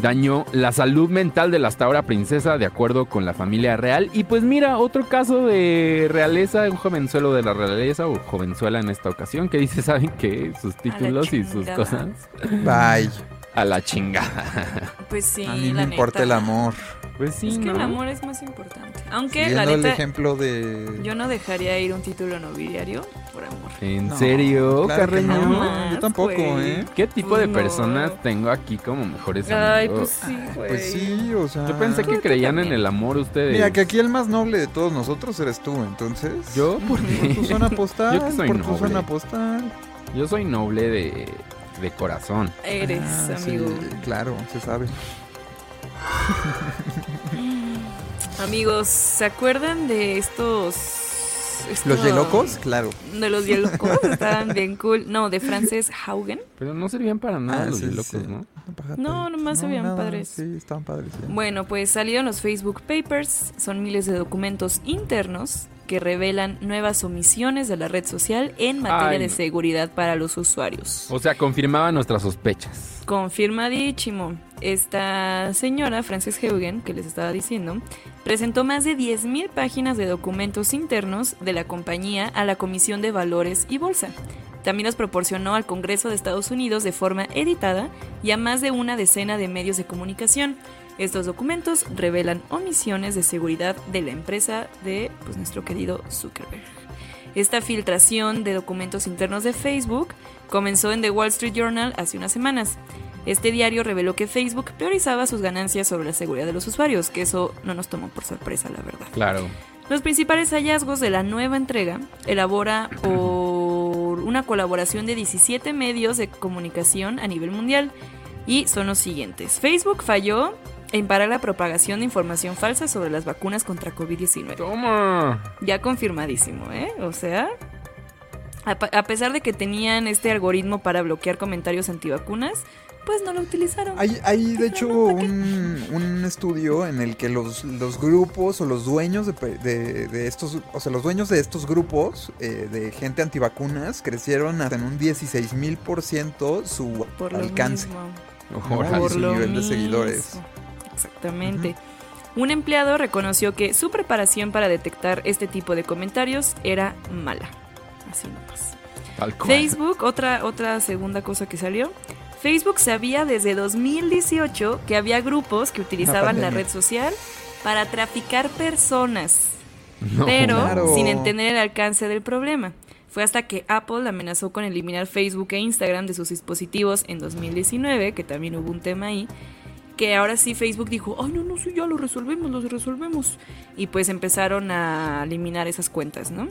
dañó la salud mental de la hasta ahora princesa, de acuerdo con la familia real. Y pues mira, otro caso de realeza, un jovenzuelo de la realeza o jovenzuela en esta ocasión, que dice, ¿saben qué? Sus títulos y sus cosas. Bye. A la chingada. Pues sí, A mí la me importa el amor. Pues sí, Es que el amor es más importante. Aunque, Siguiendo la el neta, ejemplo de... yo no dejaría ir un título nobiliario por amor. ¿En No, serio, claro Carreño? no. Yo tampoco, güey. ¿eh? ¿Qué tipo Pues de no. personas tengo aquí como mejores Ay, amigos? pues sí, güey. Pues sí, o sea... Yo pensé que creían en el amor ustedes. Mira, que aquí el más noble de todos nosotros eres tú, entonces... ¿Yo? ¿Por tu zona postal, Yo que soy por tu noble. zona postal. Yo soy noble de, de corazón. Eres, Ah, sí, amigo. claro, se sabe. Amigos, ¿se acuerdan de estos... ¿Los yelocos? Claro. De los yelocos, estaban bien cool. No, de Frances Haugen. Pero no servían para nada Ah, los sí, locos, sí. ¿no? No, nomás se veían nada, padres. Sí, estaban padres. ya. Bueno, pues salieron los Facebook Papers, son miles de documentos internos que revelan nuevas omisiones de la red social en materia Ay, de no. seguridad para los usuarios. O sea, confirmaba nuestras sospechas. Confirmadísimo. Esta señora, Frances Heugen, que les estaba diciendo, presentó más de 10.000 páginas de documentos internos de la compañía a la Comisión de Valores y Bolsa. También los proporcionó al Congreso de Estados Unidos de forma editada y a más de una decena de medios de comunicación. Estos documentos revelan omisiones de seguridad de la empresa de pues, nuestro querido Zuckerberg. Esta filtración de documentos internos de Facebook comenzó en The Wall Street Journal hace unas semanas. Este diario reveló que Facebook priorizaba sus ganancias sobre la seguridad de los usuarios, que eso no nos tomó por sorpresa, la verdad. Claro. Los principales hallazgos de la nueva entrega elabora por una colaboración de 17 medios de comunicación a nivel mundial y son los siguientes. Facebook falló en parar la propagación de información falsa sobre las vacunas contra COVID-19. ¡Toma! Ya confirmadísimo, ¿eh? O sea, a, pesar de que tenían este algoritmo para bloquear comentarios antivacunas, pues no lo utilizaron. Hay, hay de hecho un, un estudio en el que los, los grupos o los dueños de, pe- de- de estos, o sea, los dueños de estos grupos eh, de gente antivacunas crecieron hasta en un 16 mil por ciento su Por lo alcance. mismo. ¿no? Órale. Y Por su lo nivel de mismo. seguidores. Exactamente. Un empleado reconoció que su preparación para detectar este tipo de comentarios era mala. Así nomás. Tal cual. Facebook, otra, otra segunda cosa que salió. Facebook sabía desde 2018 que había grupos que utilizaban la red social para traficar personas, No. pero Claro. sin entender el alcance del problema. Fue hasta que Apple amenazó con eliminar Facebook e Instagram de sus dispositivos en 2019, que también hubo un tema ahí, que ahora sí Facebook dijo, ay no, no, sí, ya lo resolvemos, lo resolvemos. Y pues empezaron a eliminar esas cuentas, ¿no?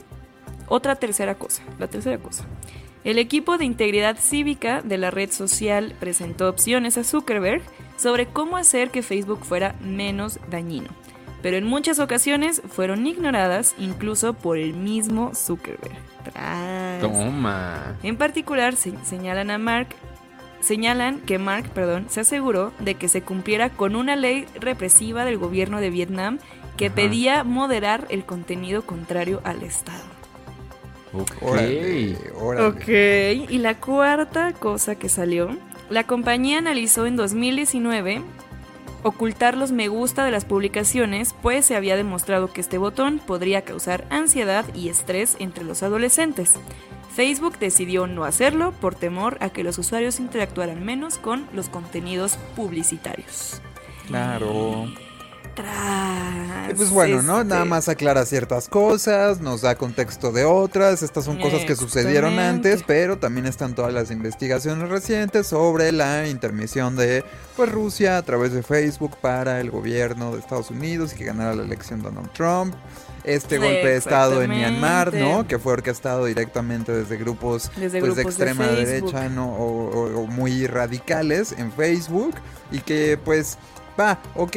Otra tercera cosa, la tercera cosa. El equipo de integridad cívica de la red social presentó opciones a Zuckerberg sobre cómo hacer que Facebook fuera menos dañino. Pero en muchas ocasiones fueron ignoradas incluso por el mismo Zuckerberg. Tras. Toma. En particular, se- señalan a Mark, señalan que Mark, perdón, se aseguró de que se cumpliera con una ley represiva del gobierno de Vietnam que Ajá. pedía moderar el contenido contrario al Estado. Ok. Órale, órale. Ok, y la cuarta cosa que salió, la compañía analizó en 2019 ocultar los me gusta de las publicaciones, pues se había demostrado que este botón podría causar ansiedad y estrés entre los adolescentes. Facebook decidió no hacerlo por temor a que los usuarios interactuaran menos con los contenidos publicitarios. Claro. Tras, Y pues bueno, ¿no? este, Nada más aclara ciertas cosas, nos da contexto de otras. Estas son cosas que sucedieron antes, pero también están todas las investigaciones recientes sobre la intermisión de pues, Rusia a través de Facebook para el gobierno de Estados Unidos y que ganara la elección Donald Trump. Este golpe de Estado en Myanmar, ¿no? Que fue orquestado directamente desde grupos, Desde pues, de grupos de extrema Facebook. derecha ¿no? o, o- o muy radicales en Facebook y que pues va, ok,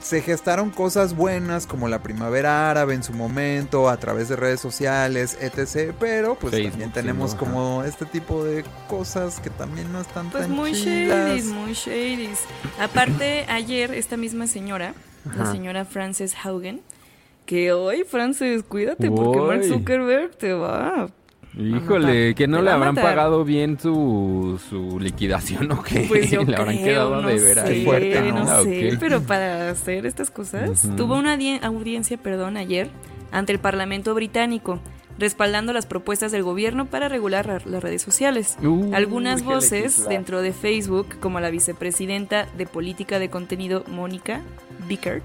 se gestaron cosas buenas como la primavera árabe en su momento a través de redes sociales, etc. Pero pues Facebook, también sí, tenemos ¿no? como este tipo de cosas que también no están Pues tan muy chidas. shady, muy shady. Aparte, ayer esta misma señora, la señora Frances Haugen, que hoy, Frances, cuídate porque Mark. Zuckerberg te va. Híjole, que no le habrán pagado bien su, su liquidación o qué. Pues yo le habrán creo, quedado no de veras. sé, fuerte, no Ah, sé, pero para hacer estas cosas, tuvo una audien- audiencia, perdón, ayer ante el Parlamento británico, respaldando las propuestas del gobierno para regular la- las redes sociales. Uh, Algunas voces dentro de Facebook, como la vicepresidenta de política de contenido Mónica Bickert,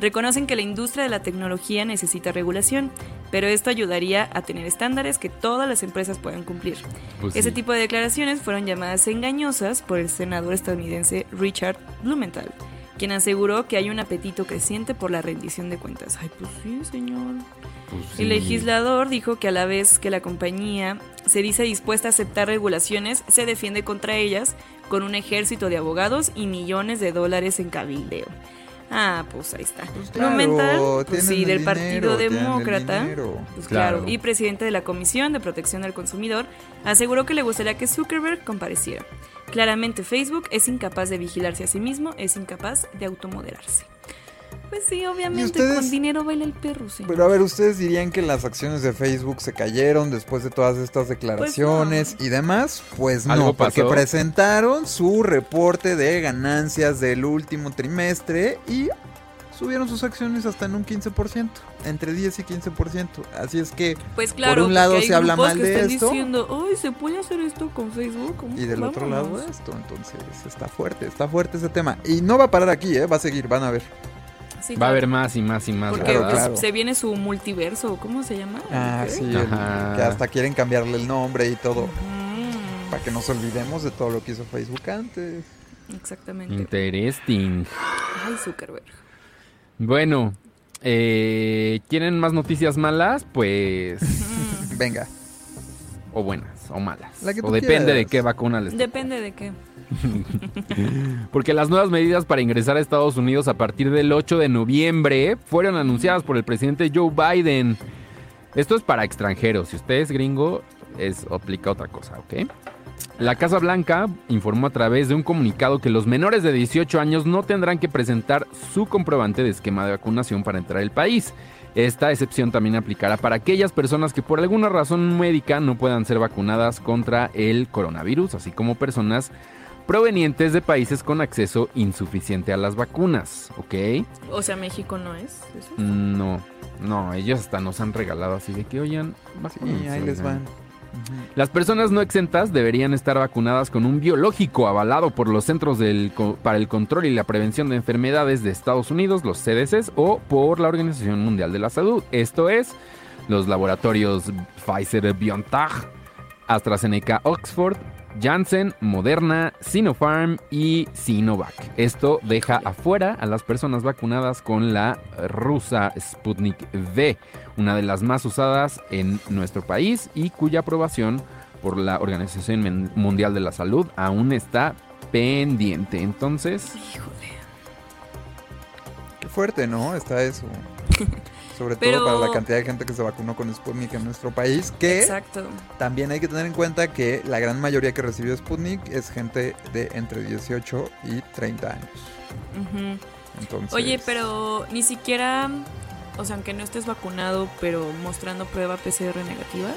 reconocen que la industria de la tecnología necesita regulación, pero esto ayudaría a tener estándares que todas las empresas puedan cumplir. Pues Ese sí. tipo de declaraciones fueron llamadas engañosas por el senador estadounidense Richard Blumenthal, quien aseguró que hay un apetito creciente por la rendición de cuentas. Ay, pues sí, señor. Pues El legislador dijo que a la vez que la compañía se dice dispuesta a aceptar regulaciones, se defiende contra ellas con un ejército de abogados y millones de dólares en cabildeo. Ah, pues ahí está. claro, Blumenthal, pues sí, el del dinero, Partido Demócrata. Pues claro. Claro. Y presidente de la Comisión de Protección del Consumidor, aseguró que le gustaría que Zuckerberg compareciera. Claramente Facebook es incapaz de vigilarse a sí mismo, es incapaz de automoderarse. Pues sí, obviamente, ustedes? con dinero baila el perro, sí. Pero a ver, ¿ustedes dirían que las acciones de Facebook se cayeron después de todas estas declaraciones y demás? Pues no, ¿Algo porque pasó? presentaron su reporte de ganancias del último trimestre y subieron sus acciones hasta en un 15%, entre 10 y 15%. Así es que Pues claro, por un lado se habla mal que de están esto diciendo, ay, ¿se puede hacer esto con Facebook? Y del otro lado Vámonos". esto, entonces está fuerte, está fuerte ese tema. Y no va a parar aquí, ¿eh? va a seguir, van a ver. Sí, Va a haber más y más y más, Porque pues, Claro. se viene su multiverso, ¿cómo se llama? Ah, sí, el- Ajá. que hasta quieren cambiarle el nombre y todo. Mm, Para que nos olvidemos de todo lo que hizo Facebook antes. exactamente. Interesting. Ay, Zuckerberg. Bueno, eh, ¿quieren más noticias malas? Pues... Venga. o buenas, o malas. La que tú o depende de qué vacuna les Depende de qué. Porque las nuevas medidas para ingresar a Estados Unidos a partir del 8 de noviembre fueron anunciadas por el presidente Joe Biden. Esto es para extranjeros. Si usted es gringo, es aplica otra cosa, ¿ok? La Casa Blanca informó a través de un comunicado que los menores de 18 años no tendrán que presentar su comprobante de esquema de vacunación para entrar al país. Esta excepción también aplicará para aquellas personas que por alguna razón médica no puedan ser vacunadas contra el coronavirus, así como personas provenientes de países con acceso insuficiente a las vacunas, ¿ok? O sea, México no es eso. No, no, ellos hasta nos han regalado así de que, oigan, Sí, ahí les oigan". van. Las personas no exentas deberían estar vacunadas con un biológico avalado por los Centros del para el Control y la Prevención de Enfermedades de Estados Unidos, los CDCs, o por la Organización Mundial de la Salud. Esto es, los laboratorios Pfizer BioNTech, AstraZeneca Oxford, Janssen, Moderna, Sinopharm y Sinovac. Esto deja afuera a las personas vacunadas con la rusa Sputnik V, una de las más usadas en nuestro país y cuya aprobación por la Organización Mundial de la Salud aún está pendiente. Entonces, Qué fuerte, ¿no? Está eso. Sobre Pero- todo para la cantidad de gente que se vacunó con Sputnik en nuestro país, que Exacto. también hay que tener en cuenta que la gran mayoría que recibió Sputnik es gente de entre 18 y 30 años. Entonces, Oye, pero ni siquiera, o sea, aunque no estés vacunado, pero mostrando prueba PCR negativa,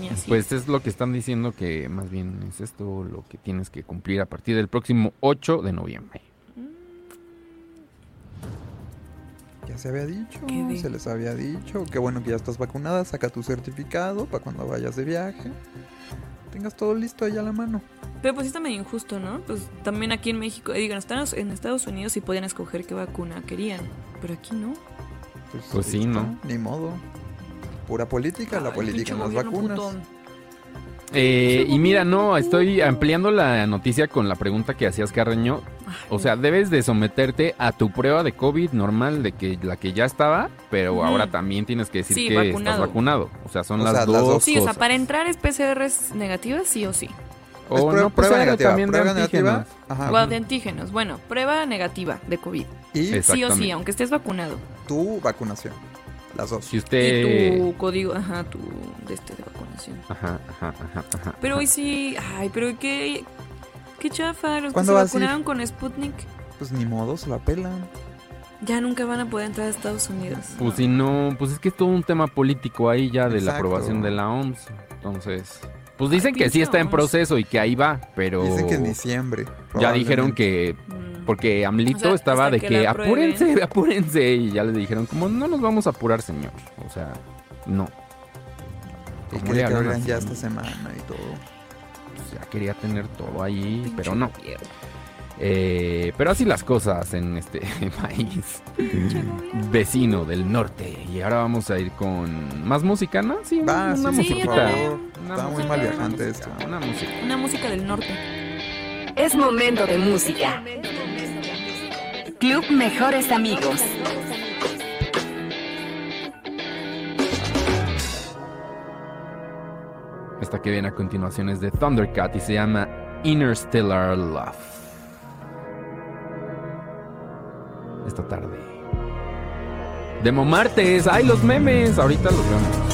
ni así. pues es lo que están diciendo que más bien es esto lo que tienes que cumplir a partir del próximo 8 de noviembre. Ya se había dicho, se les había dicho. Qué bueno que ya estás vacunada, saca tu certificado para cuando vayas de viaje. Tengas todo listo ahí a la mano. Pero pues sí está medio injusto, ¿no? Pues también aquí en México, eh, digo, en Estados, Unidos sí podían escoger qué vacuna querían, pero aquí no. Pues ahí sí, ¿no? Ni modo. Pura política, la política en las vacunas. putón. Eh, y mira, no, estoy ampliando la noticia con la pregunta que hacías, Carreño. O sea, debes de someterte a tu prueba de COVID normal, de que la que ya estaba, pero ahora también tienes que decir Sí, que vacunado. estás vacunado. O sea, son O las, sea, dos las dos. Sí, o sea, para entrar es PCR negativa, sí o sí. O Es prueba- no, pues prueba negativa, también de prueba negativa. antígenos. Ajá. O de antígenos. Bueno, prueba negativa de COVID. Y Sí o sí, aunque estés vacunado. tu vacunación. Las dos. Si Y usted... tu código, ajá, tu de este de vacunación. Ajá, ajá, ajá, ajá. Pero hoy sí, ay, pero qué qué chafa, los que ¿Cuándo se vacunaron con Sputnik Pues ni modo, se la pelan. ya nunca van a poder entrar a Estados Unidos. Pues si no, pues es que es todo un tema político ahí ya de la aprobación de la OMS. Entonces, pues dicen que sí está en proceso y que ahí va, pero Dicen que en diciembre. ya dijeron que Mm. porque Amlito O sea, estaba de que que apúrense, apúrense y ya les dijeron como no nos vamos a apurar, señor. O sea, no. Y ¿Cómo quería le que hablan abrieran ya esta semana y todo. Pues ya quería tener todo ahí, Pinche pero no. gobierno. Eh, pero así las cosas en este país vecino del norte. Y ahora vamos a ir con más música, ¿no? Sí, Va, una sí, sí, musiquita. por favor. Una Está muy mal viajante esto. Una música. Una música del norte. Es momento de música. Club Mejores Amigos. Esta que viene a continuación es de Thundercat y se llama Interstellar Love. Esta tarde. Demo martes. ¡Ay, los memes! Ahorita los vemos.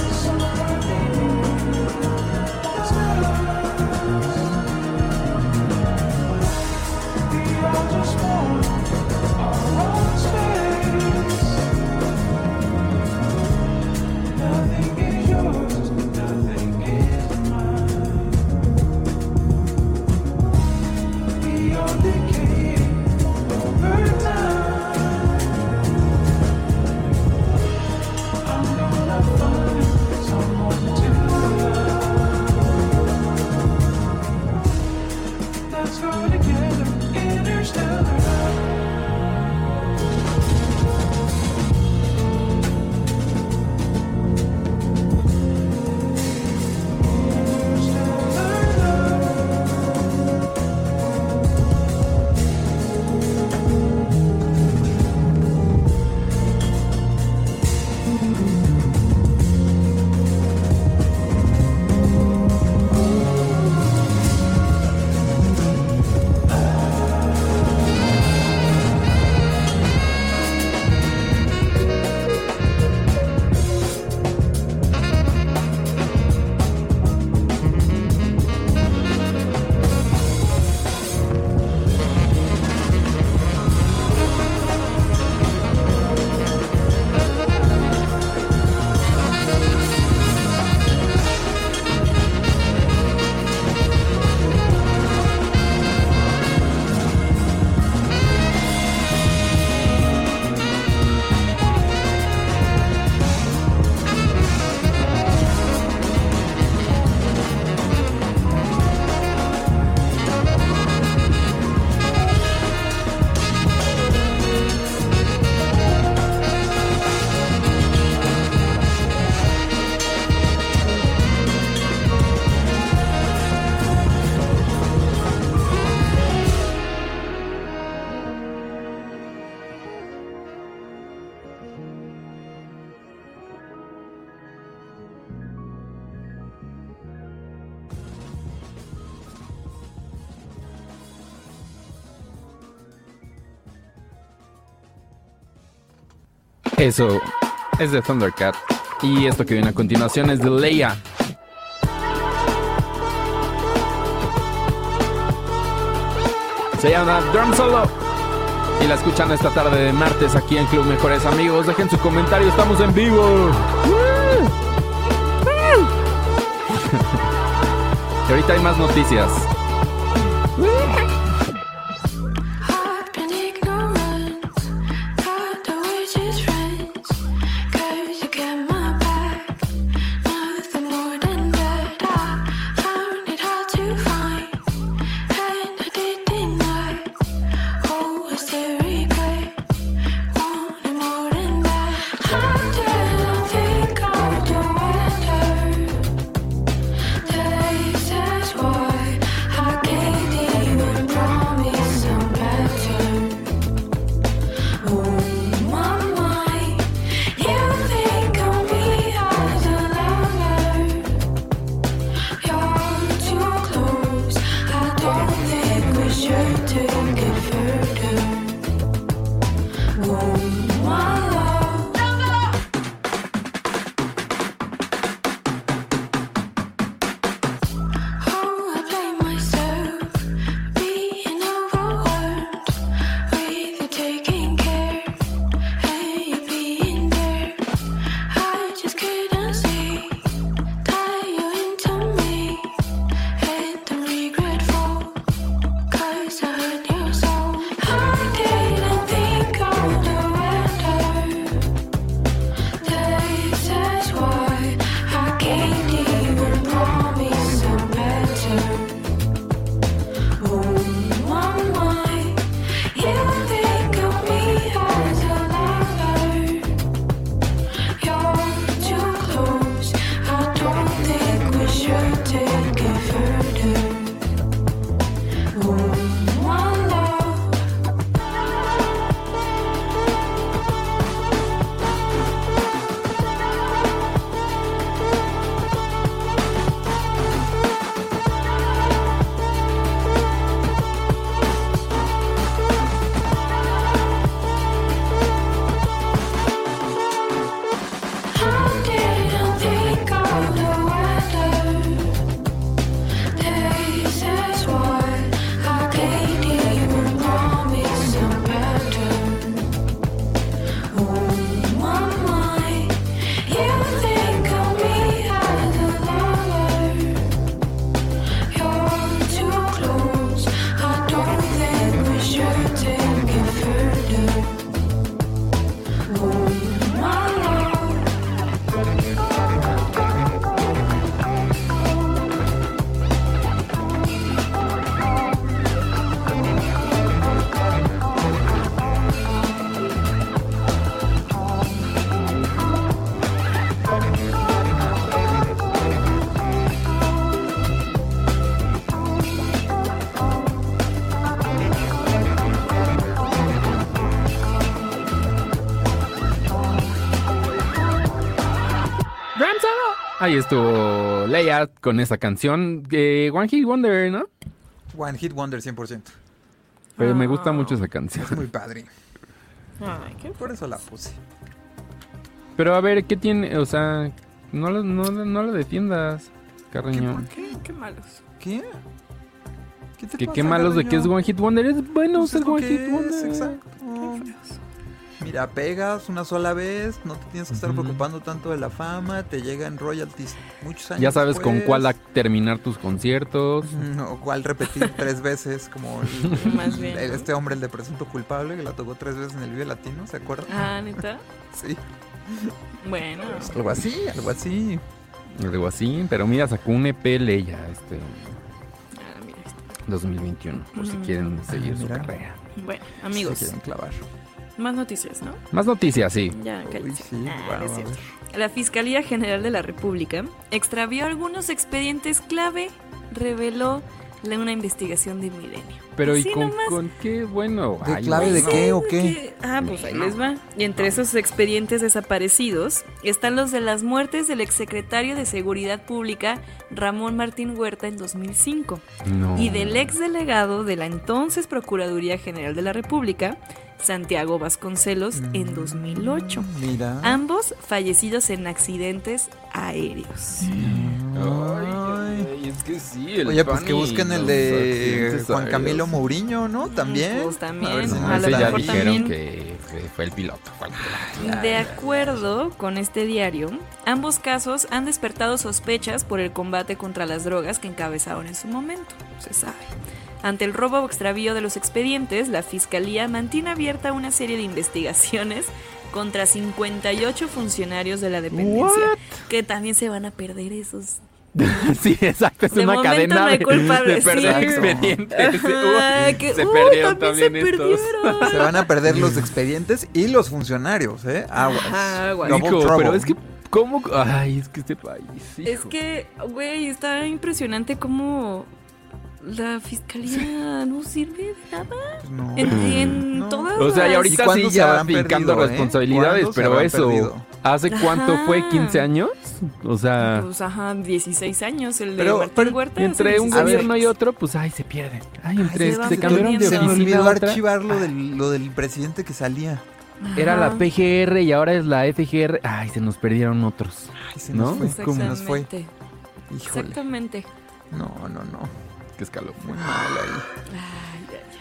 Eso es de Thundercat. Y esto que viene a continuación es de Leia. Se llama Drum Solo. Y la escuchan esta tarde de martes aquí en Club Mejores Amigos. Dejen su comentario, estamos en vivo. y ahorita hay más noticias. Ahí estuvo Leia con esta canción. eh, One Hit Wonder, ¿no? One Hit Wonder 100%. Pero me gusta mucho esa canción. Es muy padre. Ay, qué Por eso la puse. Pero a ver, ¿qué tiene? O sea, no lo, no, no lo defiendas, Carreño. ¿Qué, qué malos. ¿Qué? ¿Qué te Que pasa, qué malos de que es? One Hit Wonder. Es bueno ser One Hit es, Wonder. exacto. Mira, pegas una sola vez, no te tienes que estar preocupando tanto de la fama, te llegan royalties muchos años Ya sabes con cuál a- terminar tus conciertos. O cuál repetir tres veces, como el- Más bien, el- ¿no? este hombre, el de presunto culpable, que la tocó tres veces en el Vive Latino, ¿se acuerdan? Ah, neta. Sí, Bueno. algo así, algo así. Algo así. Pero mira, sacó un EP Leia este Ah, mira esto. 2021. Por si quieren seguir su mira. carrera. Bueno, amigos, quieren clavar. Más noticias, ¿no? Más noticias, sí. Ya, Uy, sí, Ah. La Fiscalía General de la República extravió algunos expedientes clave, reveló la- una investigación de milenio. Pero ¿y con, con qué? Bueno. ¿De ay, clave de no. qué o Sí, qué? Ah, pues ahí les va. Y entre esos expedientes desaparecidos están los de las muertes del exsecretario de Seguridad Pública Ramón Martín Huerta en 2005 No. y del exdelegado de la entonces Procuraduría General de la República, Santiago Vasconcelos, en 2008. Mira. Ambos fallecidos en accidentes aéreos. Ay, ay, es que sí. el Oye, pues que busquen el de Juan. Camilo Mourinho, ¿no? También. Pues también. No, A lo ya mejor dijeron también. que fue, el piloto. De acuerdo con este diario, ambos casos han despertado sospechas por el combate contra las drogas que encabezaron en su momento, se sabe. Ante el robo o extravío de los expedientes, la Fiscalía mantiene abierta una serie de investigaciones contra 58 funcionarios de la dependencia, que también se van a perder esos. sí, exacto. Es De una cadena no de, perder sí. expedientes. Que- se uy, perdieron también también, se estos. perdieron. Se van a perder los expedientes y los funcionarios, ¿eh? Aguas. Ajá, aguas. Double Hijo, trouble. pero es que, ¿cómo? Ay, es que este país. Es hijo. que, güey, está impresionante cómo la fiscalía no sirve de nada. No. En, en No. todas O sea, y ahorita cuándo sí ya perdido, eh? responsabilidades, ¿Cuándo se pero eso, perdido? ¿hace cuánto Ajá. fue? ¿15 años? O sea, Pues ajá, 16 años el de Pero- Martín pero Huerta. entre un 16 gobierno y otro, pues ay, se pierden. Ay, Ay, entre se van se cambiaron de Se me oficina olvidó archivar lo del, lo del presidente que salía. Era la Ajá. PGR y ahora es la FGR. Ay, se nos perdieron otros. Ay, se ¿No? nos fue. ¿Cómo nos fue? Exactamente. Híjole. Exactamente. No, no, no. Qué escalofrío. Ay.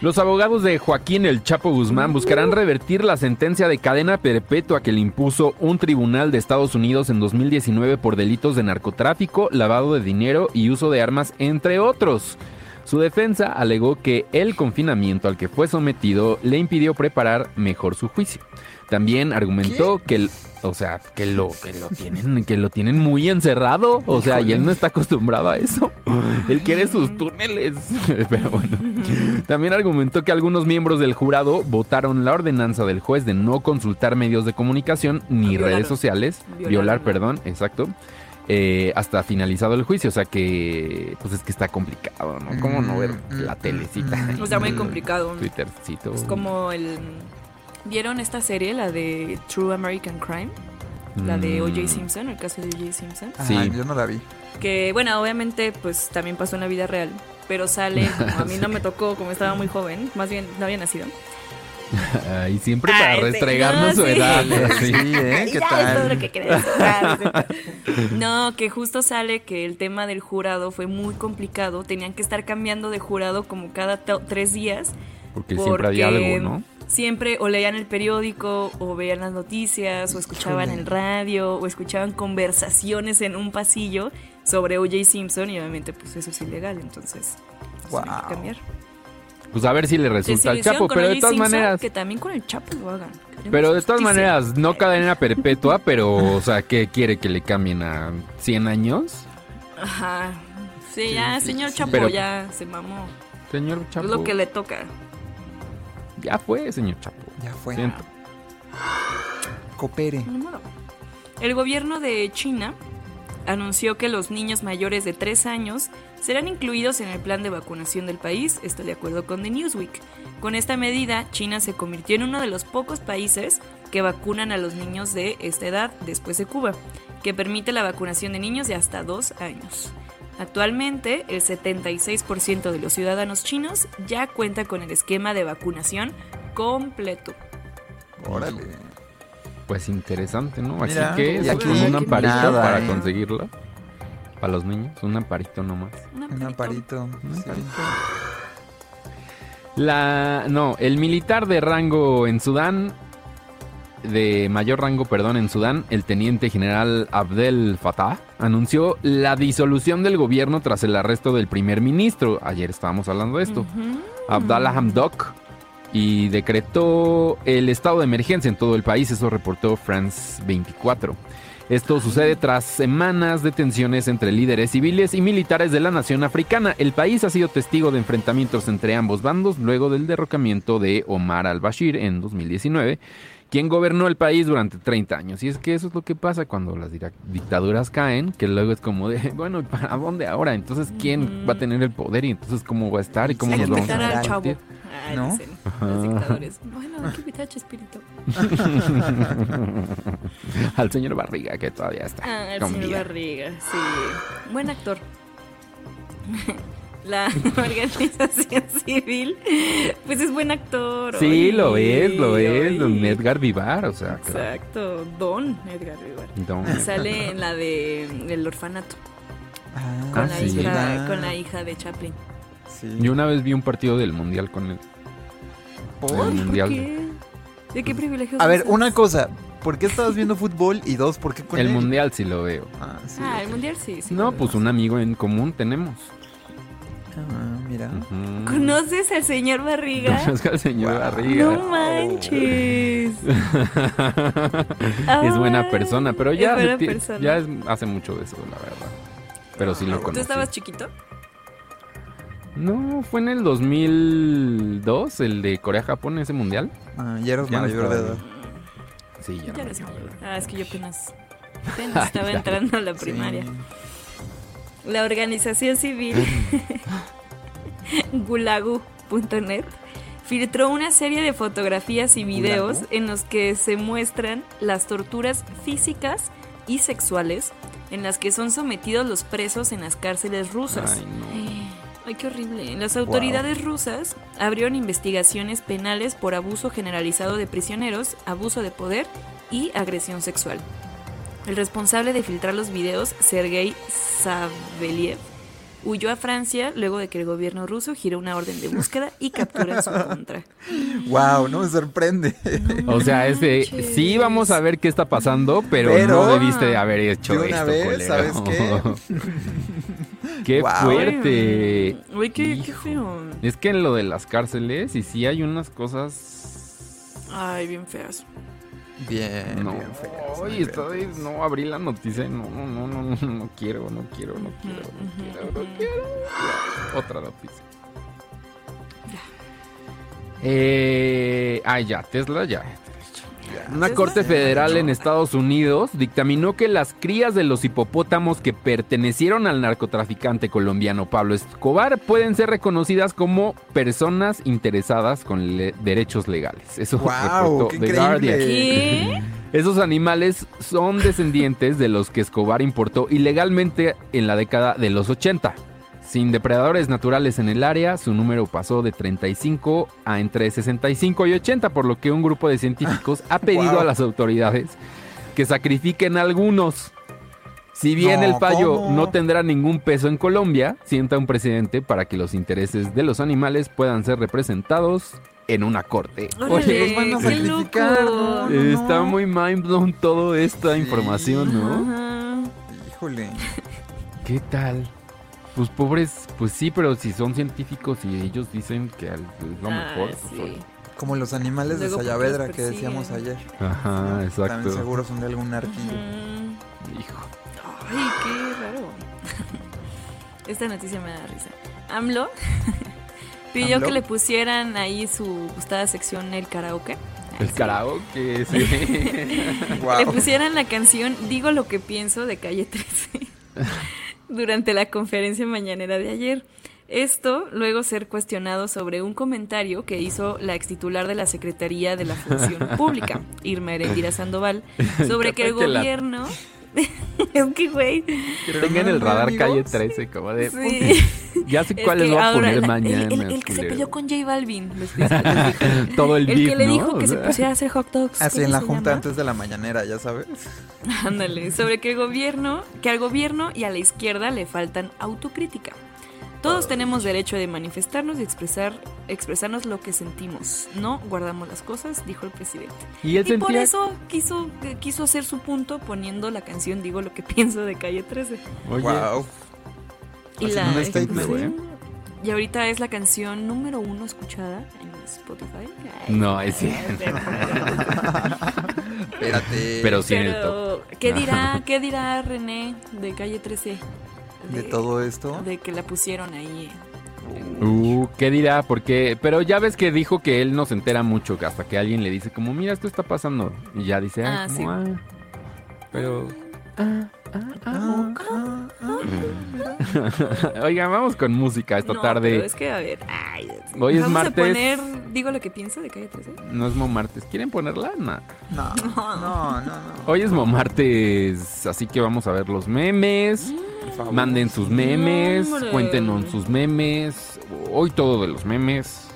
Los abogados de Joaquín El Chapo Guzmán buscarán revertir la sentencia de cadena perpetua que le impuso un tribunal de Estados Unidos en 2019 por delitos de narcotráfico, lavado de dinero y uso de armas, entre otros. Su defensa alegó que el confinamiento al que fue sometido le impidió preparar mejor su juicio. También argumentó que el, o sea, que lo que lo tienen que lo tienen muy encerrado, o sea, y él no está acostumbrado a eso. Él quiere sus túneles. Pero bueno. También argumentó que algunos miembros del jurado votaron la ordenanza del juez de no consultar medios de comunicación ni Violar. redes sociales, Violar, perdón, exacto. eh, hasta finalizado el juicio, o sea que pues es que está complicado, ¿no? ¿Cómo no ver Mm, la mm, telecita? mm, Está muy complicado. Twittercito. Es como el. ¿Vieron esta serie, la de True American Crime? La de Mm. O.J. Simpson, el caso de O.J. Simpson. Ah, Sí. yo no la vi. Que, bueno, obviamente, pues también pasó en la vida real. Pero sale, como a mí no me tocó, como estaba muy joven, más bien no había nacido. Ay, siempre para Ay, sí, restregarnos no, su sí. edad. Sí, así. ¿eh? ¿Qué Ya, es todo tal? lo que. Ah, No, que justo sale que el tema del jurado fue muy complicado. Tenían que estar cambiando de jurado como cada tres días. Porque siempre había porque algo, ¿no? Siempre o leían el periódico, o veían las noticias, o escuchaban el radio, o escuchaban conversaciones en un pasillo sobre O.J. Simpson, y obviamente, pues eso es ilegal, entonces pues, Wow. tienen que cambiar. Pues a ver si le resulta al Chapo, pero de todas Simpson, maneras, Que también con el Chapo lo hagan. Queremos pero de todas justicia. maneras, no cadena perpetua, pero, o sea, ¿qué quiere que le cambien a 100 años? Ajá. Sí, ya, señor Chapo, Pero- ya se mamó. Señor Chapo. Es lo que le toca. Ya fue, señor Chapo. Ya fue. Siento. Coopere. El gobierno de China anunció que los niños mayores de 3 años serán incluidos en el plan de vacunación del país, esto de acuerdo con The Newsweek. Con esta medida, China se convirtió en uno de los pocos países que vacunan a los niños de esta edad después de Cuba, que permite la vacunación de niños de hasta 2 años. Actualmente, el 76% de los ciudadanos chinos ya cuenta con el esquema de vacunación completo. Órale. Pues interesante, ¿no? Así Mira, que es aquí como un amparito nada, para ¿eh? conseguirlo. Para los niños, un amparito nomás. Un amparito. Un sí. amparito. La, no, el militar de rango en Sudán, de mayor rango, perdón, en Sudán, el teniente general Abdel Fattah, anunció la disolución del gobierno tras el arresto del primer ministro. Ayer estábamos hablando de esto. Abdallah Hamdok y decretó el estado de emergencia en todo el país, eso reportó France 24. Esto sucede tras semanas de tensiones entre líderes civiles y militares de la nación africana. El país ha sido testigo de enfrentamientos entre ambos bandos luego del derrocamiento de Omar al-Bashir en 2019 ¿Quién gobernó el país durante 30 años? Y es que eso es lo que pasa cuando las dictaduras caen, que luego es como de, bueno, ¿y ¿para dónde ahora? Entonces, ¿quién va a tener el poder? Y entonces, ¿cómo va a estar? ¿Y cómo Hay nos vamos a al chavo. repartir? Ay, ¿No? dicen los dictadores. Bueno, hay que invitar a Chespirito. Al señor Barriga, que todavía está. Ah, el con señor vida. Barriga, sí. Buen actor. La organización civil, pues es buen actor. Sí, oye, lo es, lo es, don. Edgar Vivar, o sea, claro. Exacto, Don Edgar Vivar. Don Edgar. Sale en la de El orfanato, Ah, con, Ah, la sí. hija, con la hija de Chaplin. Sí. Yo una vez vi un partido del Mundial con él. ¿Por? El ¿Por Mundial. qué? ¿De qué privilegios A ver, una cosa. ¿Por qué estabas viendo fútbol? Y dos, ¿por qué con El él? Mundial sí lo veo. Ah, sí. Ah, el mundial sí. sí No, pues veo. un amigo en común tenemos. Ah, mira. ¿Conoces al señor Barriga? Conozco al señor Wow. Barriga. No manches. es buena persona, pero es ya, buena hace, ti- persona. ya es- hace mucho de eso, la verdad. Pero sí lo ¿Tú conocí. estabas chiquito? No, fue en el 2002, el de Corea-Japón, ese mundial. Ah, ya eras Ya no mayor de edad. Sí, ya. Ya no eres mayor. Ah, es que yo apenas, apenas estaba entrando a la primaria. Sí. La organización civil gulagu.net filtró una serie de fotografías y videos en los que se muestran las torturas físicas y sexuales en las que son sometidos los presos en las cárceles rusas. Ay, no. Ay, qué horrible. Las autoridades rusas abrieron investigaciones penales por abuso generalizado de prisioneros, abuso de poder y agresión sexual. El responsable de filtrar los videos, Sergei Saveliev, huyó a Francia luego de que el gobierno ruso giró una orden de búsqueda y captura en su contra. Wow, no me sorprende. O sea, es de, sí vamos a ver qué está pasando, pero, Pero- no debiste de haber hecho De una esto, vez, culero. ¿sabes qué? qué Wow. fuerte. Uy, qué, qué feo. Es que en lo de las cárceles, y sí hay unas cosas... Ay, bien feas. Bien, No, bien feas, Ay, bien esta vez feas. no abrí la noticia. y No, no, no, no, no, no quiero, no quiero, no quiero, no quiero, no quiero. Otra noticia. Eh, ah, ya, Tesla ya. Una Tesla corte federal en Estados Unidos dictaminó que las crías de los hipopótamos que pertenecieron al narcotraficante colombiano Pablo Escobar pueden ser reconocidas como personas interesadas con le- derechos legales. Eso reportó qué The increíble. Guardian. ¿Qué? Esos animales son descendientes de los que Escobar importó ilegalmente en la década de los 80. Sin depredadores naturales en el área, su número pasó de 35 a entre 65 y 80, por lo que un grupo de científicos ha pedido Wow. a las autoridades que sacrifiquen algunos. Si bien No, el fallo ¿cómo? no tendrá ningún peso en Colombia, sienta un precedente para que los intereses de los animales puedan ser representados en una corte. Los van a qué sacrificar, loco. no, no. Está muy mind blown toda esta información, ¿no? Ajá. Híjole. ¿Qué tal? Pues pobres, pues sí, pero si son científicos y ellos dicen que al- es lo Ah, mejor. sí. pues, Como los animales Luego, de ¿por qué Sayavedra que decíamos ayer. Ajá, También exacto. seguro son de algún arquillo. Hijo. Ay, qué raro. Esta noticia me da risa. AMLO pidió ¿AMLO? que le pusieran ahí su gustada sección el karaoke. El karaoke, sí. Le Wow. pusieran la canción Digo lo que pienso de Calle 13 durante la conferencia mañanera de ayer. Esto luego ser cuestionado sobre un comentario que hizo la ex titular de la Secretaría de la Función Pública, Irma Erendira Sandoval, sobre que el encanta que la- gobierno... es que, güey... Tenga en el radar amigos. calle 13, como de. Sí. Ya sé Es cuáles que voy a poner la- mañana. El, el- el que se peleó con J Balvin. que- que- Todo el el beef, que le ¿no? dijo O que se sea, pusiera a hacer hot dogs. Así ¿cómo en la se junta llama? antes de la mañanera, ya sabes. Ándale, sobre que el gobierno, que al gobierno y a la izquierda le faltan autocrítica. Todos tenemos derecho de manifestarnos y expresar, expresarnos lo que sentimos. No guardamos las cosas, dijo el presidente. Y él Y por eso quiso, quiso hacer su punto poniendo la canción Digo lo que pienso de Calle 13. Oye, Wow. Y, la, un statement, sí. ¿eh? y ahorita es la canción número uno escuchada en Spotify. Ay, No, es sí. Espérate. Pero sí en el top. Pero, ¿qué dirá, ¿qué dirá René de Calle 13? De todo esto. De que la pusieron ahí Uh, ¿qué dirá? Porque, pero ya ves que dijo que él no se entera mucho hasta que alguien le dice como, mira, esto está pasando. Y ya dice, ah, Ah, como, sí. ah. Pero... Oigan, vamos con música esta No, tarde. pero es que, a ver. Ay, Hoy es vamos martes. a poner, digo lo que pienso de calle 13. No es Momartes. ¿Quieren ponerla? No. No, no, no, no. Hoy es Momartes, así que vamos a ver los memes. Manden sus memes, Hombre. cuéntenos sus memes. Hoy todo de los memes,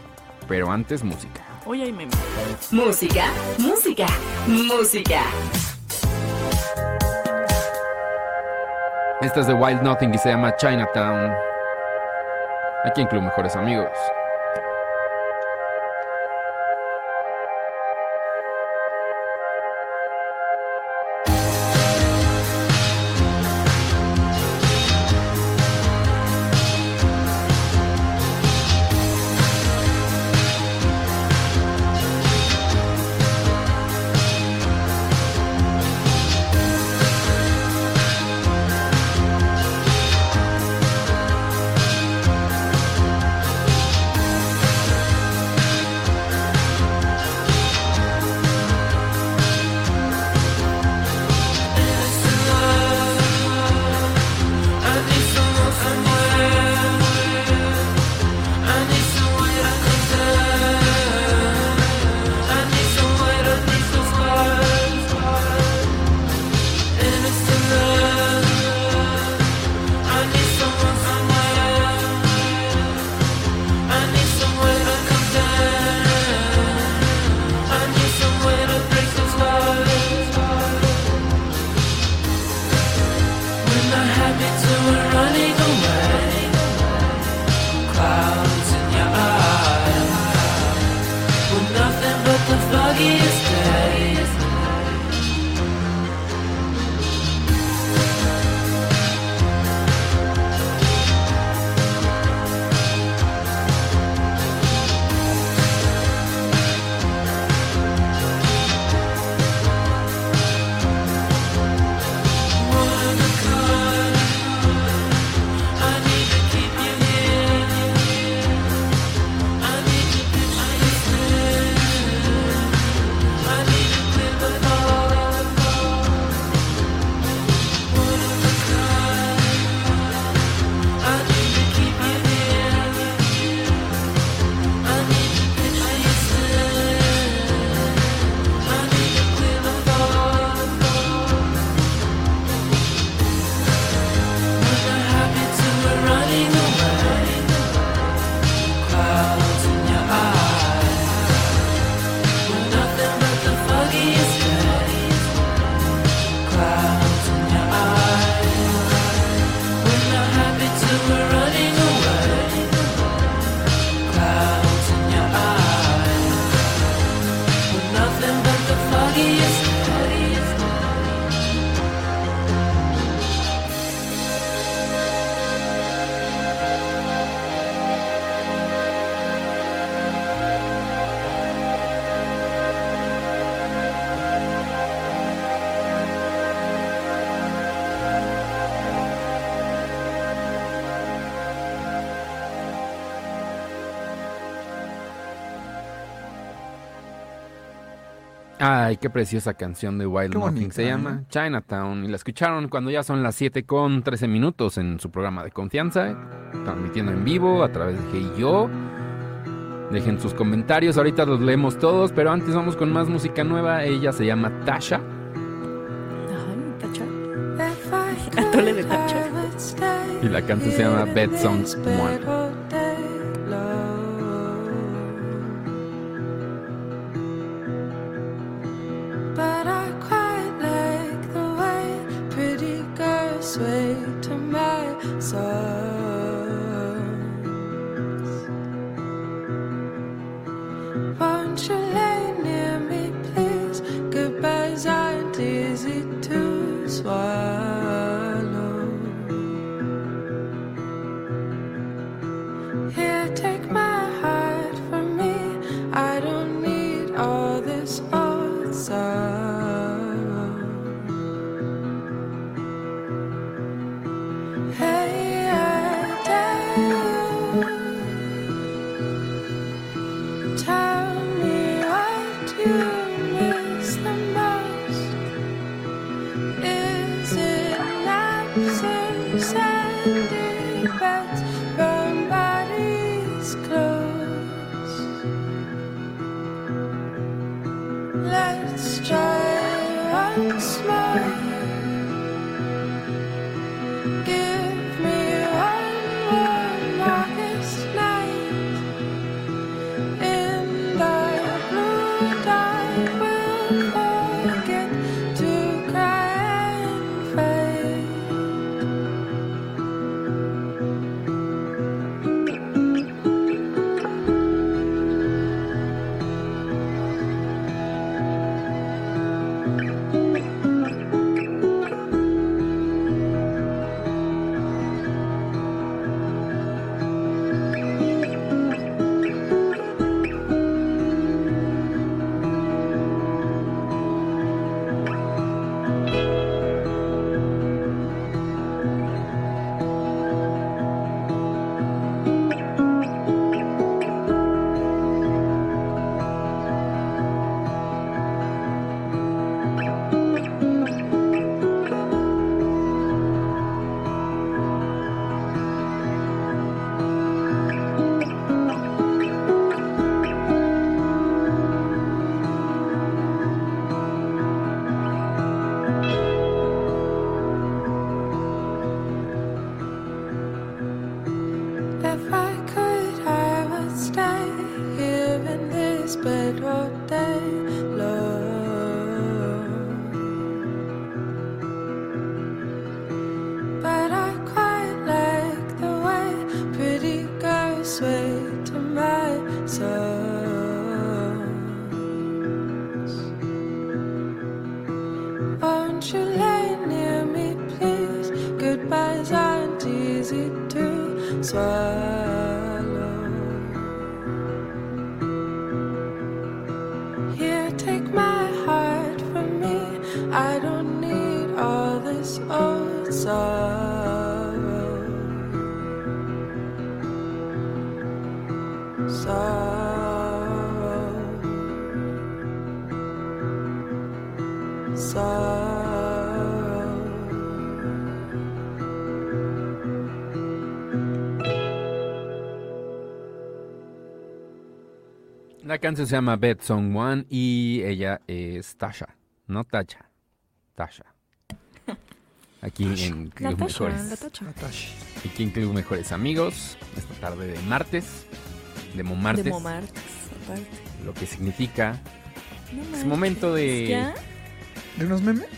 pero antes música. Hoy hay meme. Música, música, música. Esta es de Wild Nothing y se llama Chinatown. Aquí en Club Mejores Amigos. Ay, qué preciosa canción de Wild Qué Nothing. bonita, Se ¿eh? llama Chinatown. Y la escucharon cuando ya son las 7 con 13 minutos en su programa de confianza. Transmitiendo en vivo a través de Hey Yo. Dejen sus comentarios. Ahorita los leemos todos. Pero antes vamos con más música nueva. Ella se llama Tasha. Ay. Atole de tacha. Y la canción se llama Bed Songs One. Why? Canción se llama Bed Song One y ella es Tasha, no Tacha, Tasha. Aquí en Club Natasha, Mejores. Aquí en Club Mejores Amigos, esta tarde de martes, de Momartes, De Momartes, aparte. lo que significa No es momento de... ¿Ya? ¿De unos memes?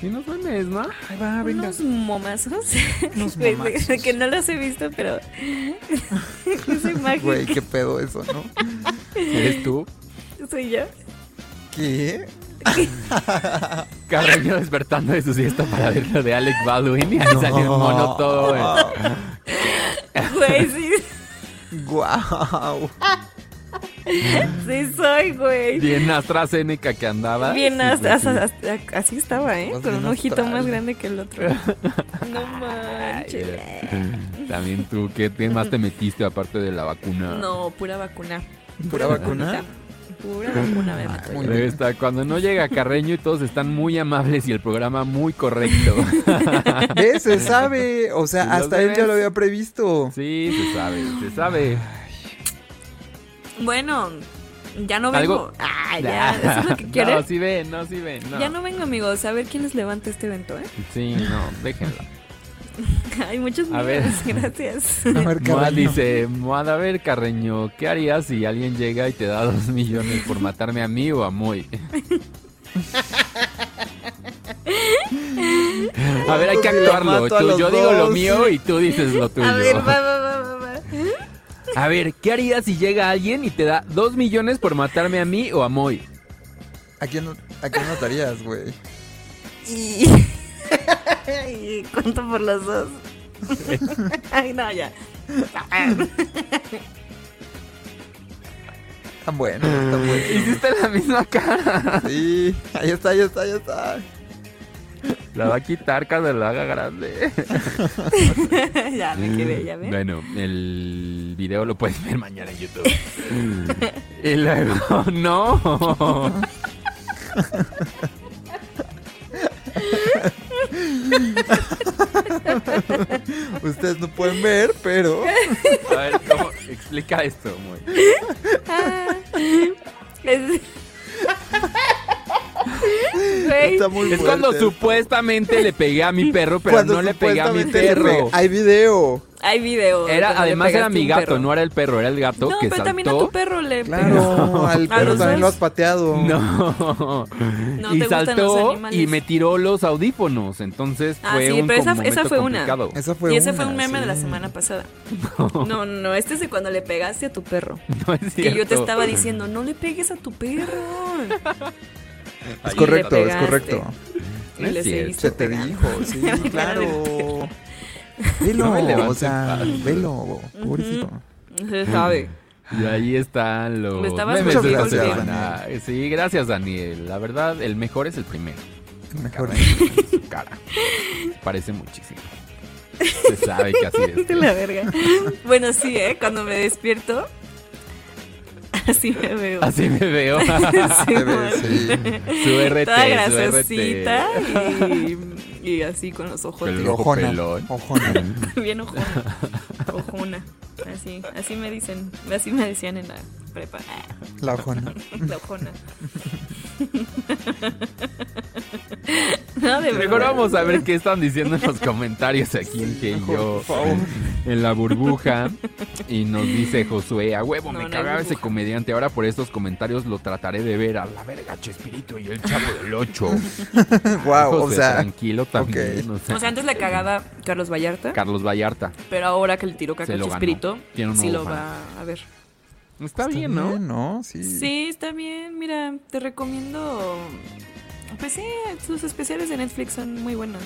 Sí, unos memes, ¿no? Ahí va, venga. Unos momazos. Unos momazos. de- que no los he visto, pero. Esa imagen. Güey, qué pedo eso, ¿no? ¿Eres tú? Soy yo. ¿Qué? Carreño despertando de su siesta para ver lo de Alec Baldwin y ahí salió un mono todo. güey. Sí. Guau. Sí soy, güey. Bien AstraZeneca que andaba. Bien, Sí, así estaba, ¿eh? Con un ojito astral. más grande que el otro. No manches. También tú, ¿qué qué más te metiste aparte de la vacuna? No, pura vacuna. ¿Pura vacuna? Pura vacuna me meto. Muy yo. Ahí está, cuando no llega Carreño y todos están muy amables y el programa muy correcto. ¿Ves? Se sabe. O sea, ¿Y los hasta él ya lo había previsto. Sí, se sabe, se sabe. Bueno, ya no vengo. Algo- Ah, ya. ¿Eso es lo que quieres? No, sí ven, no, sí ven. No. Ya no vengo, amigos. A ver quién les levanta este evento, ¿eh? Sí, no, déjenlo. Hay muchos A ver. gracias. A ver, Moa dice, Moad, a ver, Carreño, ¿qué harías si alguien llega y te da dos millones por matarme a mí o a Moy? a ver, hay que actuarlo. Tú- yo digo lo mío y tú dices lo tuyo. A ver, va, va, va, va, va. A ver, ¿qué harías si llega alguien y te da dos millones por matarme a mí o a Moy? ¿A quién, a quién notarías, güey? Y... y cuento por los dos. Ay, no, ya. Tan bueno, tan bueno. Hiciste la misma cara. Sí, ahí está, ahí está, ahí está. La va a quitar cuando lo haga grande. ya me quedé, ya ves. Bueno, el video lo puedes ver mañana en YouTube. y luego, no. Ustedes no pueden ver, pero. A ver, ¿cómo? Explica esto, muy. Ah, es... Güey, Está muy Es cuando supuestamente le pegué a mi perro, pero Cuando no le pegué a mi supuestamente perro. pe- Hay video. Hay video. de Era, además era mi gato, perro. no era el perro, era el gato No, que pero también a tu perro le Claro, al A perro los también dos. lo has pateado. No. No y te gustan los saltó animales. y me tiró los audífonos. Entonces Ah, fue sí, un pero esa, esa fue una. Esa fue y ese una, fue un meme de la semana pasada. No, no, este es de cuando le pegaste a tu perro. No es Que yo te cierto. estaba diciendo, no le pegues a tu perro. Es correcto, es correcto. Y No es le cierto. Se te dijo, sí, claro. Velo, No o sea, velo, pobrecito. Se sabe. Y ahí están los Me estabas memes de la semana. Sí, gracias, Daniel. La verdad, el mejor es el primero. Mejor. Su cara. Parece muchísimo. Se sabe que así es. De la verga. Bueno, sí, ¿eh? Cuando me despierto, así me veo. Así me veo. Sí, sí. Su RT, Toda su RT. y, y así con los ojos. Ojo Ojona. pelón. Ojona. Bien ojona. Ojona. Así, así me dicen, así me decían en la prepa. La ojona. La ojona. No, de Mejor vamos a ver qué están diciendo en los comentarios aquí en que yo en la burbuja y nos dice Josué, a huevo, No, me no cagaba ese comediante, ahora por estos comentarios lo trataré de ver a la verga Chespirito y el chavo del 8. Wow, o sea. tranquilo también, ok. o sea, O sea, antes le cagaba Carlos Vallarta, Carlos Vallarta. pero ahora que le tiró caca a. Chespirito, sí lo fan. va a ver. Está bien, ¿no? ¿no? Sí. Sí, está bien. Mira, te recomiendo. Pues sí, sus especiales de Netflix son muy buenos.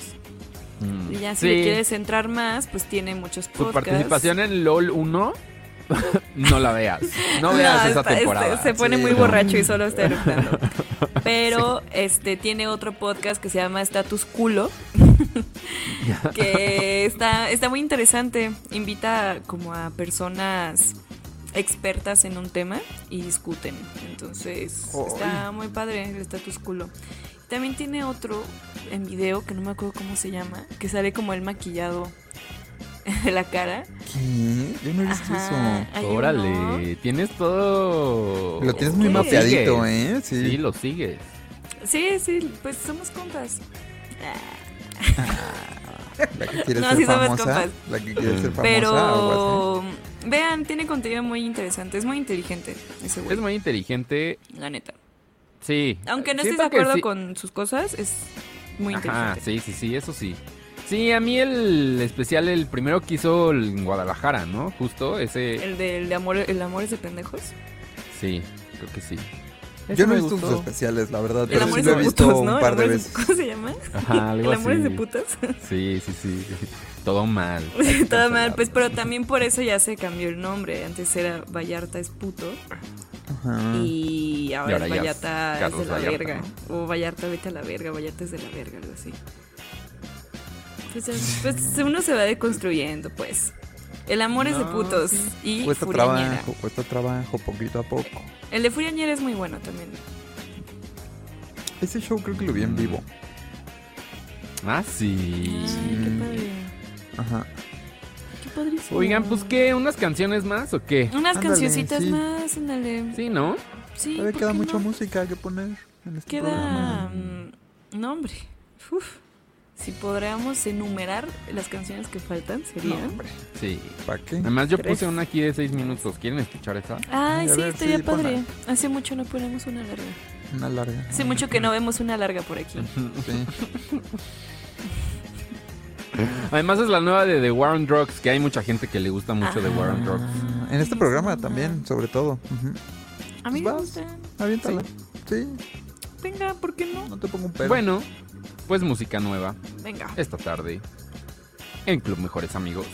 Mm. Y ya si Sí. le quieres entrar más, pues tiene muchos Su podcasts. participación en LOL 1 no la veas. No veas esa está- este, temporada. se pone Sí, muy no. borracho y solo está eructando. Pero este tiene otro podcast que se llama Status Culo. que está, está muy interesante. Invita como a personas expertas en un tema y discuten. Entonces Ay. está muy padre el Status Culo. También tiene otro en video que no me acuerdo cómo se llama, que sale como el maquillado de la cara. ¿Qué? Yo no he visto Ajá, uno. Órale, tienes todo. eso. Lo tienes muy mapeadito. ¿eh? Sí. Sí. lo sigues. Sí, sí, pues somos compas. La que quiere No, ser sí somos famosa. compas. La que quiere ser famosa. Pero vean, tiene contenido muy interesante, es muy inteligente ese güey, Es muy inteligente. la neta. Sí. Aunque no estés de acuerdo sí. con sus cosas, es muy Ajá, inteligente. sí, sí, sí, eso sí. Sí, a mí el especial, el primero que hizo en Guadalajara, ¿no? Justo ese. El de, el de amor, el amor es de pendejos. Sí, creo que sí. Ese Yo no he visto sus especiales, la verdad. El Pero sí lo he de visto putos, ¿no? un par de es- veces. ¿Cómo se llama? Ajá, algo el amor es de putas. Sí, sí, sí. Todo mal. Todo mal, pues, pero también por eso ya se cambió el nombre. Antes era Vallarta es puto. Ajá. Y ahora, Y ahora es Vallarta es de la Vallarta, verga. O Vallarta vete a la verga, Vallarta es de la verga, algo así. Pues, es- pues uno se va deconstruyendo, pues. El amor es de putos sí. y Cuesta Furiañera. trabajo, cuesta trabajo, poquito a poco. El de Furiañera es muy bueno también. Ese show creo que lo vi en vivo. Ah, sí. Ay, qué padre. Ajá. Qué padrísimo. Oigan, pues qué, unas canciones más o qué? Unas Ándale, cancioncitas sí. más, ándale. Sí, ¿no? Sí, Todavía ¿por queda mucha no? música que poner en este Queda. programa. mm, No, hombre. Uf. Si podríamos enumerar las canciones que faltan, serían. Sí. ¿Para qué? Además yo Tres. puse una aquí de seis minutos. ¿Quieren escuchar esa? Ay, sí, ver, estaría sí, padre. ponla. Hace mucho no ponemos una larga. Una larga. Hace mucho que no vemos una larga por aquí. Sí. Además es la nueva de The War on Drugs, que hay mucha gente que le gusta mucho The War on Drugs. Ah, En este programa también, sobre todo. A mí Pues me vas. gusta. Aviéntala. Sí. Venga, ¿por qué no? no te pongo un pero. Bueno, pues música nueva Venga. esta tarde en Club Mejores Amigos.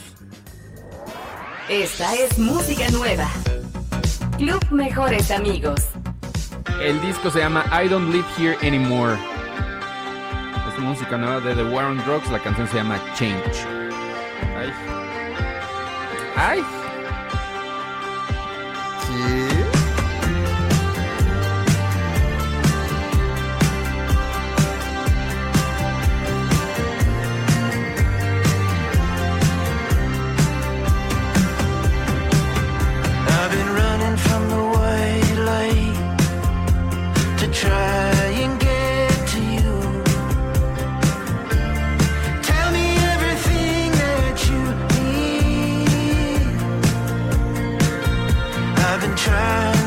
Esta es música nueva. Club Mejores Amigos. El disco se llama I Don't Live Here Anymore. música nueva de The War on Drugs. La canción se llama Change. Ay. Ay. time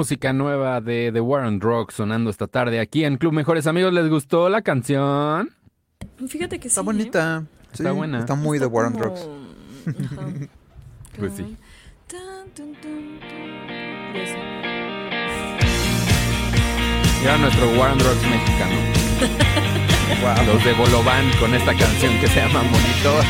Música nueva de The War on Drugs sonando esta tarde aquí en Club Mejores Amigos. ¿Les gustó la canción? Fíjate que Está sí, ¿eh? bonita. Está Sí, buena. Está muy de War on como- Drugs. Ajá. Pues sí. Tan, tun, tun, tun. Y así. Y ahora nuestro War on Drugs mexicano. Los de Bolobán con esta canción que se llama Monito.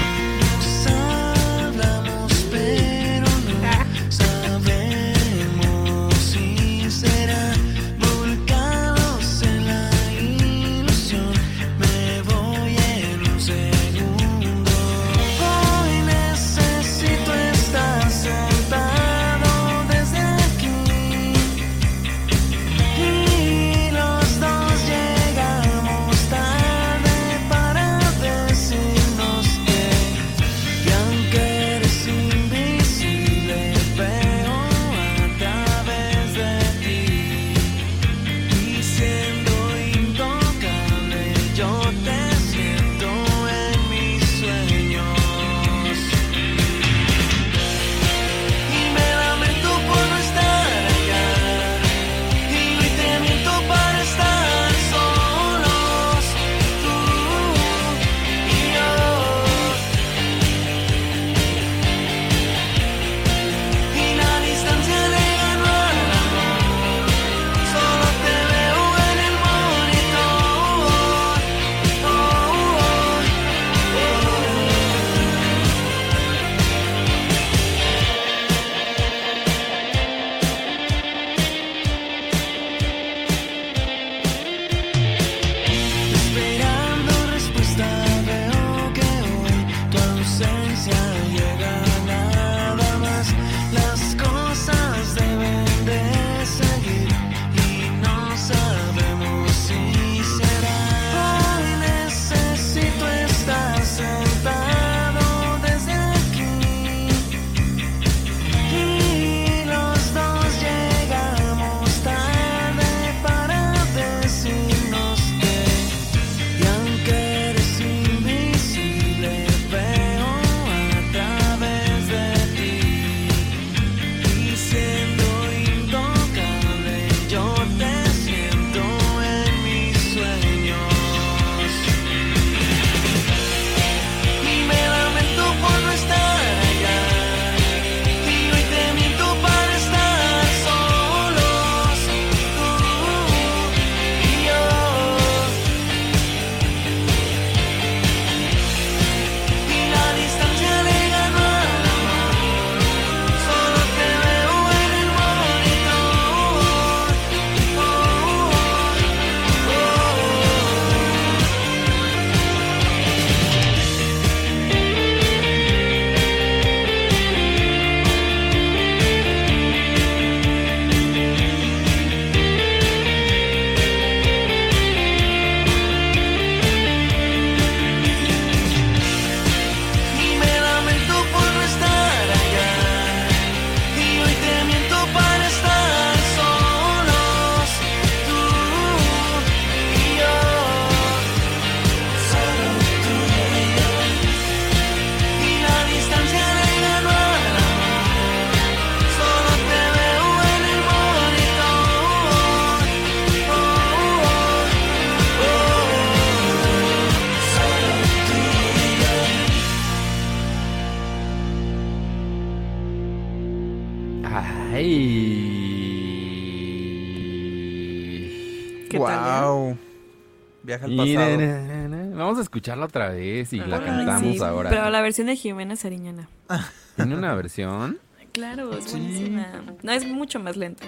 Viaja al Y pasado. na, na, na. Vamos a escucharla otra vez y la cantamos sí, ahora. Pero la versión de Jimena Sariñana. ¿Tiene una versión? Claro, es buenísima. No, es mucho más lenta.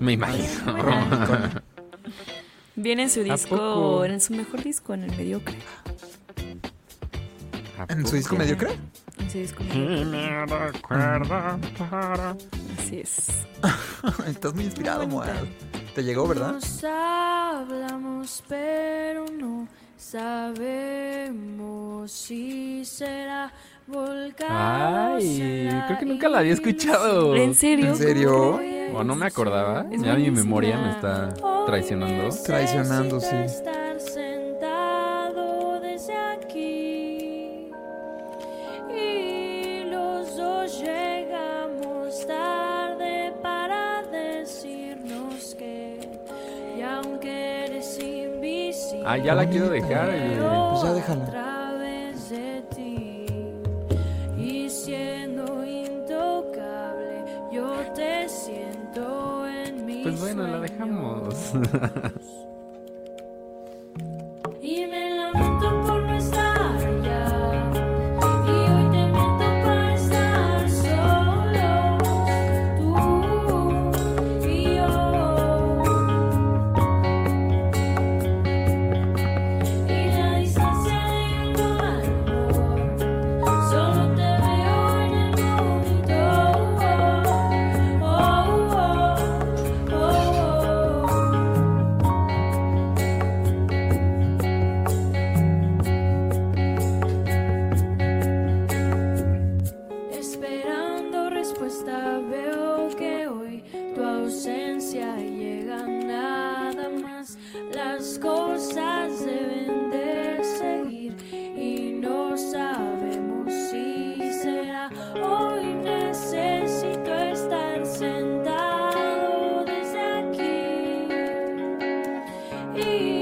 Me imagino. Viene en su ¿A disco, en su mejor disco, en el mediocre. ¿A ¿En su disco mediocre? En su disco mediocre. me recuerda para- Así es. Estás muy inspirado, Moal. Te llegó, ¿verdad? Nos hablamos, pero no sabemos si será volcán. Ay, creo que nunca la había escuchado. ¿En serio? ¿En serio? O no me acordaba. Es ya mi memoria me está traicionando. Traicionando, sí. Estar sentado desde aquí Ah, ya la quiero dejar. eh. Pues ya déjala. través de ti y siendo intocable yo te siento en mi Pues bueno, la dejamos. y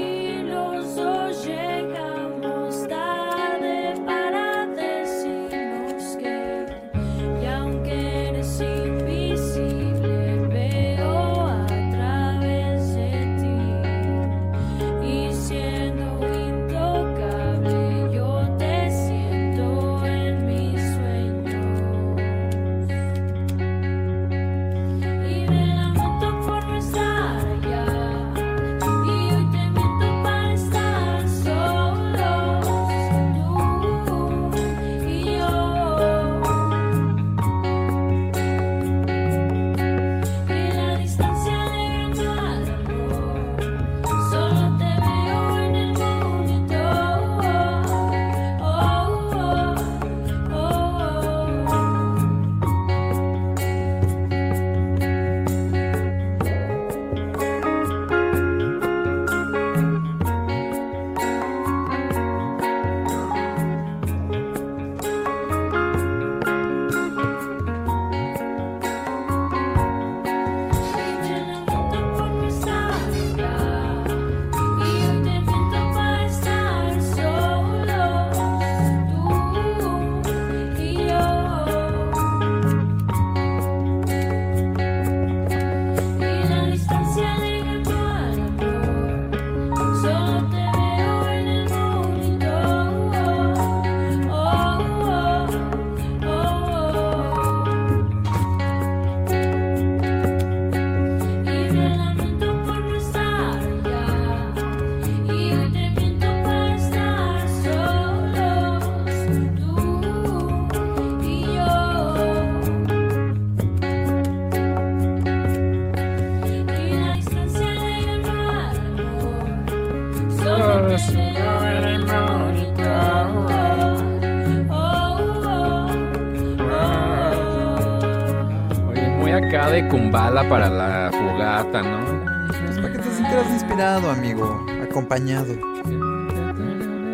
de Kumbala para la fogata, ¿no? Pues para que te sintieras inspirado, amigo. Acompañado.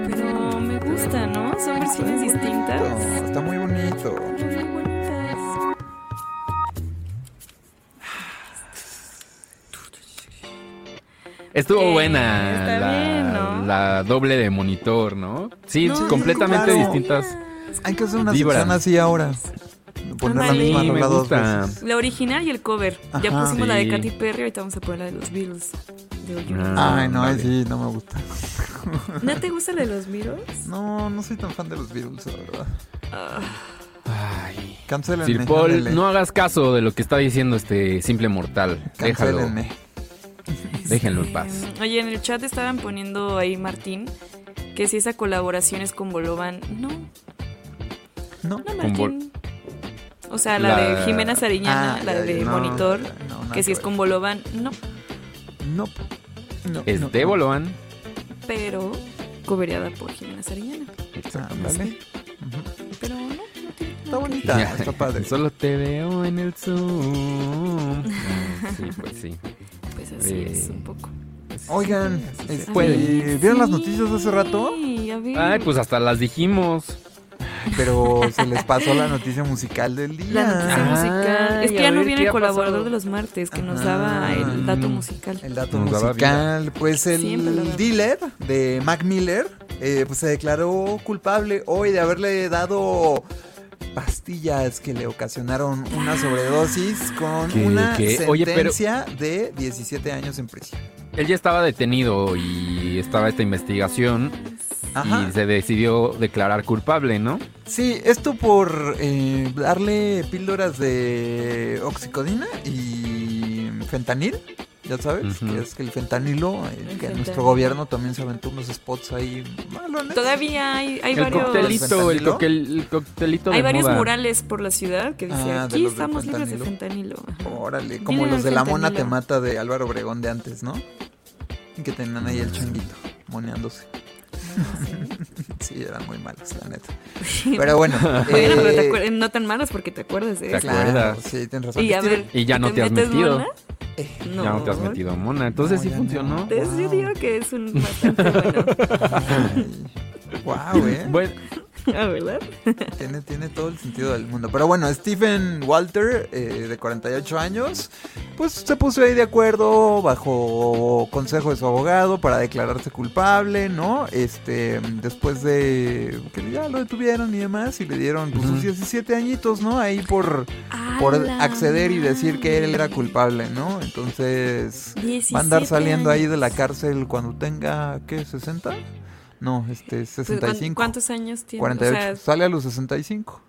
Pero me gusta, ¿no? Son versiones distintas. Está muy bonito. Estuvo Eh, buena está la, bien, ¿no? la doble de monitor, ¿no? Sí, No, completamente claro. distintas. Hay que hacer una Vibras. sección así ahora. Poner la misma rola dos veces. La original y el cover. ya pusimos la de. Katy Perry, ahorita vamos a poner la de los Beatles. Ah, Ay, no, ay, vale. sí, no me gusta. ¿No te gusta la de los Beatles? No, no soy tan fan de los Beatles, la verdad. Ay. Cancélenme. Sir Paul, no hagas caso de lo que está diciendo este simple mortal. Déjalo. Cancélenme. Déjenlo en paz. Oye, en el chat estaban poniendo ahí Martín que si esa colaboración es con Bolovan. No, No. no, Con Martín. O sea, la, La- de Jimena Sariñana, Ah, la ya, de ya, no, Monitor, ya, no, que si es con Bolovan, no. No. no Es no, de no. Bolovan. Pero cobereada por Jimena Sariñana. Ándale. Pero no, no tiene Está bonita, está padre. Solo te veo en el Zoom. Ah, sí, pues sí. Pues así Eh, es un poco. Oigan, este. ¿vieron las noticias de hace rato? Sí, a ver. Ay, pues hasta las dijimos. Pero se les pasó la noticia musical del día. La noticia musical. Es que ya no viene ¿qué el colaborador pasado? de los martes que nos Ajá. daba el dato musical. El dato Nos musical, pues el dealer de Mac Miller eh, pues se declaró culpable hoy de haberle dado pastillas que le ocasionaron una sobredosis con ¿Qué, una qué? Oye, pero- sentencia de 17 años en prisión. Él ya estaba detenido y estaba esta investigación Ajá. y se decidió declarar culpable, ¿no? Sí, esto por eh, darle píldoras de oxicodina y fentanil. Ya sabes, que es que el fentanilo, eh, que nuestro gobierno también se aventó unos spots ahí malones. Todavía hay, hay el varios. coctelito, el, el coctelito Hay de varios moda. murales por la ciudad que Ah, de aquí los del estamos libres de fentanilo. Órale, como Miren los de la mona te mata de Álvaro Obregón de antes, ¿no? Que tenían ahí el changuito moneándose. sí, eran muy malos, la neta. Pero bueno, Bueno, pero te eh, no tan malos porque te acuerdas de ¿Te eso. acuerdas? claro, sí, tienes razón. Y a ver, Y ya no te has metes metido. mona? No. Ya no te has metido mona. Entonces No, sí funcionó. no. Entonces yo Wow. digo que es un bastante bueno. Wow, eh. Bueno, Ah, ¿verdad? Tiene, tiene todo el sentido del mundo. Pero bueno, Stephen Walter, eh, de 48 años, pues se puso ahí de acuerdo bajo consejo de su abogado para declararse culpable, ¿no? Este, después de que ya lo detuvieron y demás, y le dieron pues, sus Ujú. 17 añitos, ¿no? Ahí por, por ¡A la acceder y decir que él era culpable, ¿no? Entonces, va a 17 andar saliendo ahí de la cárcel cuando tenga, ¿qué? ¿60? No, este, Pues, ¿cuán- 65. ¿Cuántos años tiene? 48. O sea, Sale a los 65.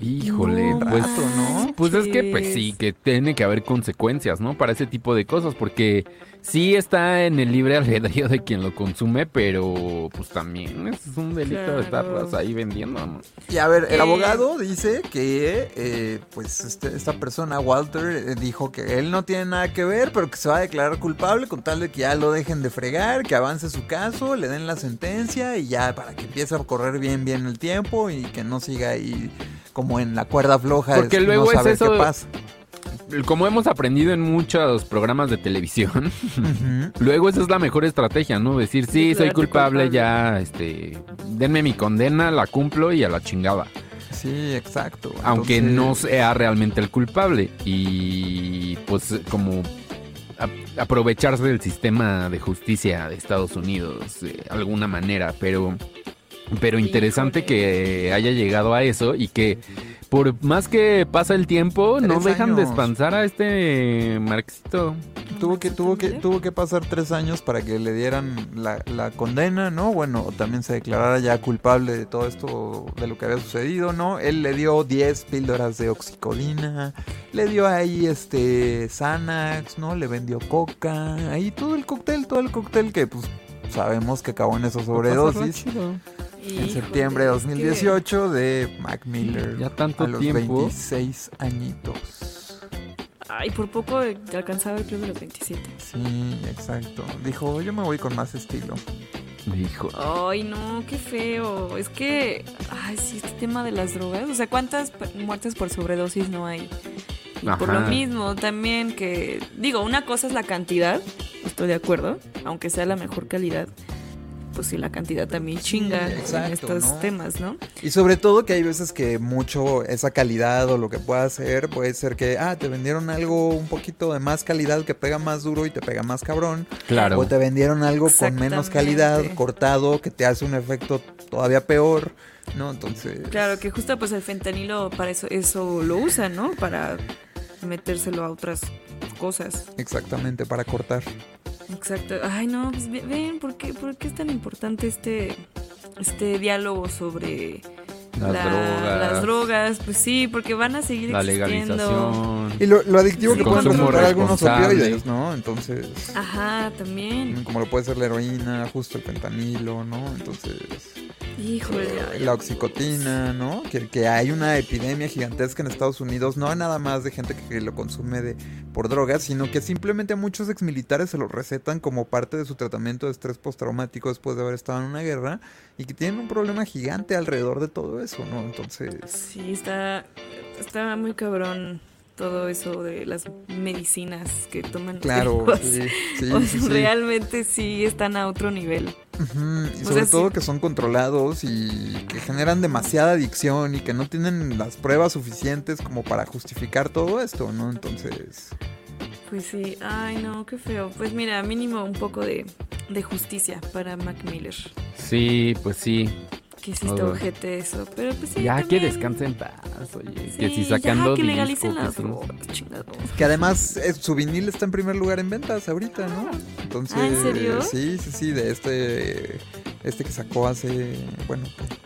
híjole, No pues, rato, ¿no? pues es que pues sí, que tiene que haber consecuencias, ¿no? Para ese tipo de cosas, porque sí está en el libre albedrío de quien lo consume, pero pues también es un delito Claro. estarlas ahí vendiendo, ¿no? Y a ver, el Eh. abogado dice que, eh, pues, este- esta persona, Walter, eh, dijo que él no tiene nada que ver, pero que se va a declarar culpable con tal de que ya lo dejen de fregar, que avance su caso, le den la sentencia y ya para que empiece a correr bien, bien el tiempo y que no siga ahí como en la cuerda floja. Porque de no luego es saber eso- qué pasa. Como hemos aprendido en muchos programas de televisión, luego esa es la mejor estrategia, ¿no? Decir, sí, soy culpable, culpable. ya, este, denme mi condena, la cumplo y a la chingada. Sí, exacto. aunque no sea realmente el culpable y pues como aprovecharse del sistema de justicia de Estados Unidos de alguna manera, pero pero interesante que haya llegado a eso y que por más que pasa el tiempo no dejan años. descansar a este Marxito. Tuvo que, tuvo que, tuvo que pasar tres años para que le dieran la, la condena, ¿no? Bueno, también se declarara ya culpable de todo esto, de lo que había sucedido, ¿no? Él le dio 10 píldoras de oxicodina, le dio ahí este Xanax, ¿no? Le vendió coca, ahí todo el cóctel, todo el cóctel que pues sabemos que acabó en esa sobredosis en septiembre de es que- 2018 de Mac Miller. Ya tanto a los tiempo. 26 añitos. Ay, por poco te alcanzaba el club de los 27. Sí, exacto. Dijo, yo me voy con más estilo. Dijo, Ay, no, qué feo. Es que, ay, sí, este tema de las drogas. O sea, ¿cuántas muertes por sobredosis no hay? Y por lo mismo, también que, digo, una cosa es la cantidad, estoy de acuerdo, aunque sea la mejor calidad. Pues sí, la cantidad también chinga en estos ¿no? temas, ¿no? Y sobre todo que hay veces que mucho esa calidad o lo que pueda hacer puede ser que, ah, te vendieron algo un poquito de más calidad que pega más duro y te pega más cabrón. claro. O te vendieron algo con menos calidad, cortado, que te hace un efecto todavía peor, ¿no? Entonces... Claro, que justo pues el fentanilo para eso, eso lo usan, ¿no? Para metérselo a otras cosas. Exactamente, para cortar. Exacto. Ay, no, pues ve- ven, ¿por qué, por qué es tan importante este, este diálogo sobre Las drogas. las drogas? Pues sí, porque van a seguir la existiendo. legalización. Y lo, lo adictivo Sí, que pueden resultar algunos opioides, ¿no? Entonces... Ajá, también. Como lo puede ser la heroína, justo el fentanilo, ¿no? Entonces... Híjole, la oxicotina, ¿no? Que, que hay una epidemia gigantesca en Estados Unidos, no nada más de gente que, lo consume de, por drogas, sino que simplemente muchos exmilitares se lo recetan como parte de su tratamiento de estrés postraumático después de haber estado en una guerra y que tienen un problema gigante alrededor de todo eso, ¿no? Entonces, Sí, está, está muy cabrón todo eso de las medicinas que toman. los claro, hijos. sí, sí, O sí, sea, sí. realmente sí están a otro nivel. Y O sobre sea, todo sí. que son controlados y que generan demasiada adicción y que no tienen las pruebas suficientes como para justificar todo esto, ¿no? Entonces, Pues sí, ay no, qué feo. Pues mira, mínimo un poco de, de justicia para Mac Miller. Sí, pues sí. Que hiciste No, ojete eso. Pero pues sí, ya que también- descansa en paz, oye. que Sí, si ya sacando que disco, legalicen que las sí. drogas, chingado. que además eh, su vinil está en primer lugar en ventas ahorita, ¿no? Entonces, Ah, ¿en serio? sí, sí, sí, de este este que sacó hace, bueno, que- la-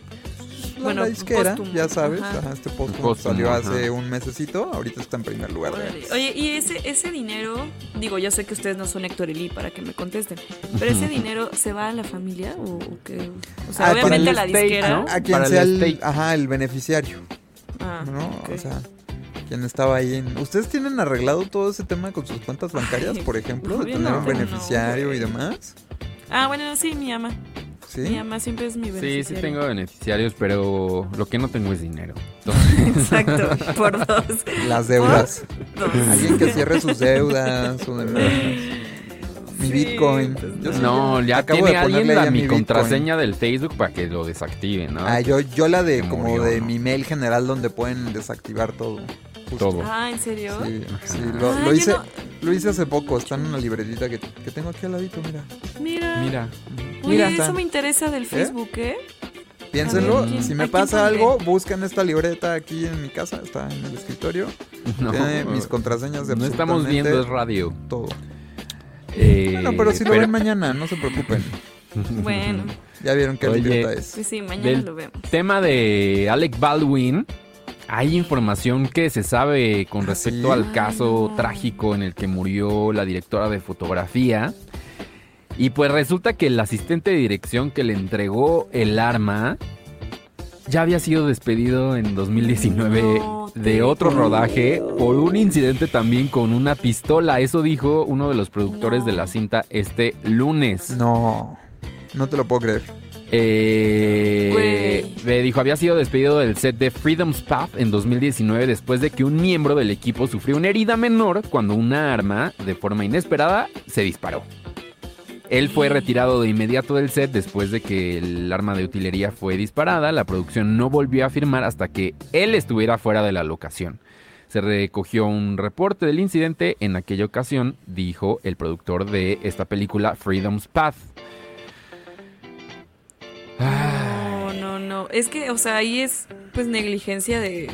Bueno, la disquera, ya sabes, ajá. ajá, este Póstumo, salió ajá. hace un mesecito, ahorita está en primer lugar. Oye, y ese, ese dinero, digo, yo sé que ustedes no son Héctor Eli para que me contesten, pero ese dinero se va a la familia o, o qué? O sea, Ah, obviamente a la disquera. ¿no? A quien Para sea el, ajá, el beneficiario, Ah, ¿no? O sea, quien estaba ahí en... ¿Ustedes tienen arreglado todo ese tema con sus cuentas bancarias, Ay, por ejemplo? De tener no, un no, beneficiario y demás. Ah, bueno, sí, mi ama. ¿Sí? Mi ama siempre es mi Sí, beneficiario. sí tengo beneficiarios, pero lo que no tengo es dinero. Exacto, por dos. Las deudas. Dos. Alguien que cierre sus deudas. Mi Sí, Bitcoin. pues Yo sí, no, ya acabo tiene de alguien ponerle la, mi contraseña del Facebook para que lo desactive, ¿no? Ah, yo, yo la de Se como murió, de ¿no? mi mail general donde pueden desactivar todo. Justo. Todo. Ah, ¿en serio? Sí, sí, lo, Ah, lo hice, no- lo hice hace poco, está en una libretita que, que tengo aquí al ladito, mira. Mira. Mira. Oye, Mira, eso está. me interesa del Facebook, ¿eh? Piénsenlo, A ver, ¿quién- si me pasa algo, buscan esta libreta aquí en mi casa, está en el escritorio. No, Tiene mis contraseñas de no estamos viendo, es radio. todo. Eh, Bueno, pero si lo ven mañana, no se preocupen. Bueno, Ya vieron qué Oye, libreta es. pues sí, mañana Del lo vemos. tema de Alec Baldwin, hay información que se sabe con ¿Ah, respecto al caso trágico en el que murió la directora de fotografía. Y pues resulta que el asistente de dirección que le entregó el arma ya había sido despedido en 2019 No de otro rodaje por un incidente también con una pistola. Eso dijo uno de los productores No. de la cinta este lunes. No, no te lo puedo creer. Eh, le dijo, había sido despedido del set de Freedom's Path en 2019 después de que un miembro del equipo sufrió una herida menor cuando una arma, de forma inesperada, se disparó. Él fue retirado de inmediato del set después de que el arma de utilería fue disparada. La producción no volvió a firmar hasta que él estuviera fuera de la locación. Se recogió un reporte del incidente. En aquella ocasión, dijo el productor de esta película, Freedom's Path. No. Es que, o sea, ahí es pues negligencia de.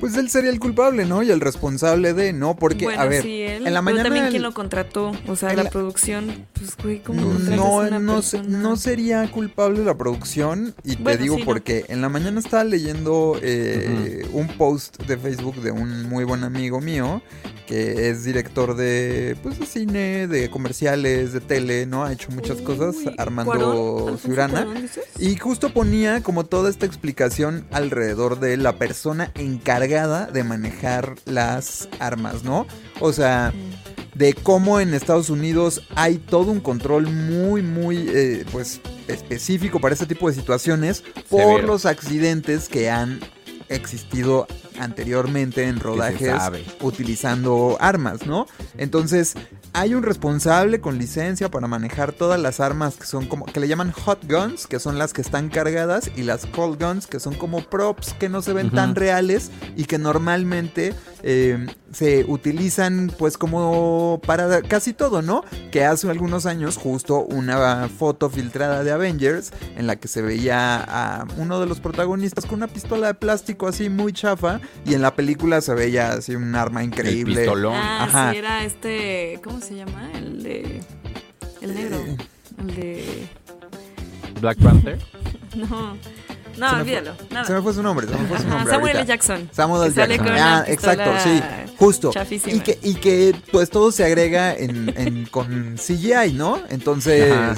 Pues él sería el culpable, ¿no? Y el responsable de, ¿no? Porque, bueno, a ver, sí, él. en la mañana... pero también el- quién lo contrató. O sea, la, la- producción. Pues, güey, ¿cómo a No, una no, se- no sería culpable la producción y te digo sí, no. porque en la mañana estaba leyendo eh, un post de Facebook de un muy buen amigo mío que es director de pues de cine, de comerciales, de tele, ¿no? Ha hecho muchas cosas, Armando ¿Cuarón? ¿Alfonso Ciurana. Y justo ponía como toda esta explicación alrededor de la persona encargada de manejar las armas, ¿no? O sea, de cómo en Estados Unidos hay todo un control muy, muy, eh, pues, específico para este tipo de situaciones por Severo. los accidentes que han existido anteriormente en rodajes utilizando armas, ¿no? Entonces, hay un responsable con licencia para manejar todas las armas que son como que le llaman hot guns, que son las que están cargadas y las cold guns, que son como props que no se ven tan reales y que normalmente eh, se utilizan pues como para casi todo, ¿no? Que hace algunos años justo una foto filtrada de Avengers en la que se veía a uno de los protagonistas con una pistola de plástico así muy chafa y en la película se veía así un arma increíble. pistolón. Ah, Ajá. sí, era este. ¿Cómo se llama? El de. El negro. Eh. El de. Black Panther. No. No, olvídalo. Nada. Se me fue su nombre, se me fue su Ajá, nombre. Samuel. L. Jackson. Samuel L. Jackson. Ah, exacto, sí. Justo. chafísima. Y que, y que pues todo se agrega en, en- con CGI, ¿no? Entonces. Ajá.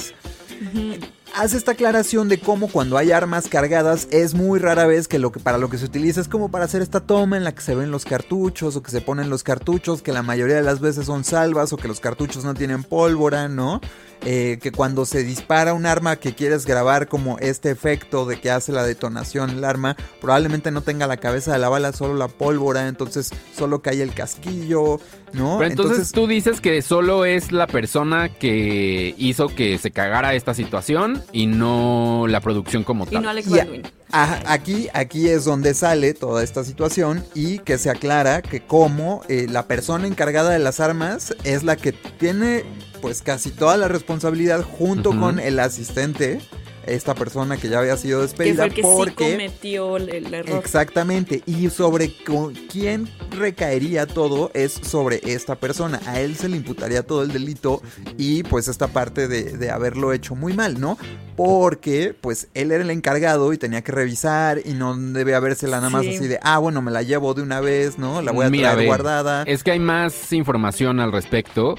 Hace esta aclaración de cómo cuando hay armas cargadas es muy rara vez que lo que para lo que se utiliza es como para hacer esta toma en la que se ven los cartuchos o que se ponen los cartuchos, que la mayoría de las veces son salvas o que los cartuchos no tienen pólvora, ¿no? Eh, que cuando se dispara un arma que quieres grabar como este efecto de que hace la detonación el arma, probablemente no tenga la cabeza de la bala, solo la pólvora, entonces solo cae el casquillo, ¿no? Pero entonces, tú dices que solo es la persona que hizo que se cagara esta situación y no la producción como Y tal. no Alex Y Baldwin. Aquí, aquí es donde sale toda esta situación y que se aclara que como eh, la persona encargada de las armas es la que tiene pues casi toda la responsabilidad junto con el asistente, esta persona que ya había sido Que fue despedida el que sí porque... cometió el, el error. Exactamente, y sobre con quién recaería todo es sobre esta persona. A él se le imputaría todo el delito y pues esta parte de, de haberlo hecho muy mal, ¿no? Porque pues él era el encargado y tenía que revisar y no debe habérsela nada más Sí. así de, ah, bueno, me la llevo de una vez, ¿no? La voy a Mira, traer ve, guardada. Es que hay más información al respecto.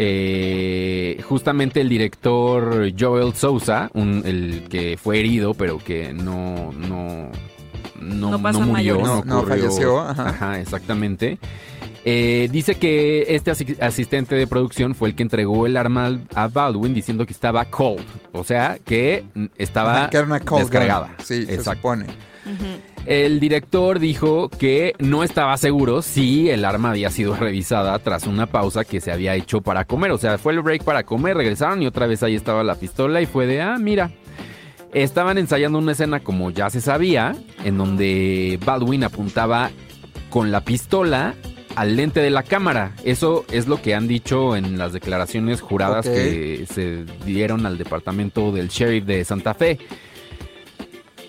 Eh, justamente el director Joel Sousa, un- el que fue herido, pero que no, no, no, No murió, no, No, no ocurrió. falleció, ajá. exactamente. Eh, dice que este asi- asistente de producción fue el que entregó el arma a Baldwin diciendo que estaba cold, o sea, que estaba que era una cold gun. descargada. Sí, se Exacto. supone. El director dijo que no estaba seguro si el arma había sido revisada tras una pausa que se había hecho para comer. O sea, fue el break para comer, regresaron y otra vez ahí estaba la pistola y fue de, ah, mira. Estaban ensayando una escena como ya se sabía, en donde Baldwin apuntaba con la pistola al lente de la cámara. Eso es lo que han dicho en las declaraciones juradas que se dieron al departamento del sheriff de Santa Fe.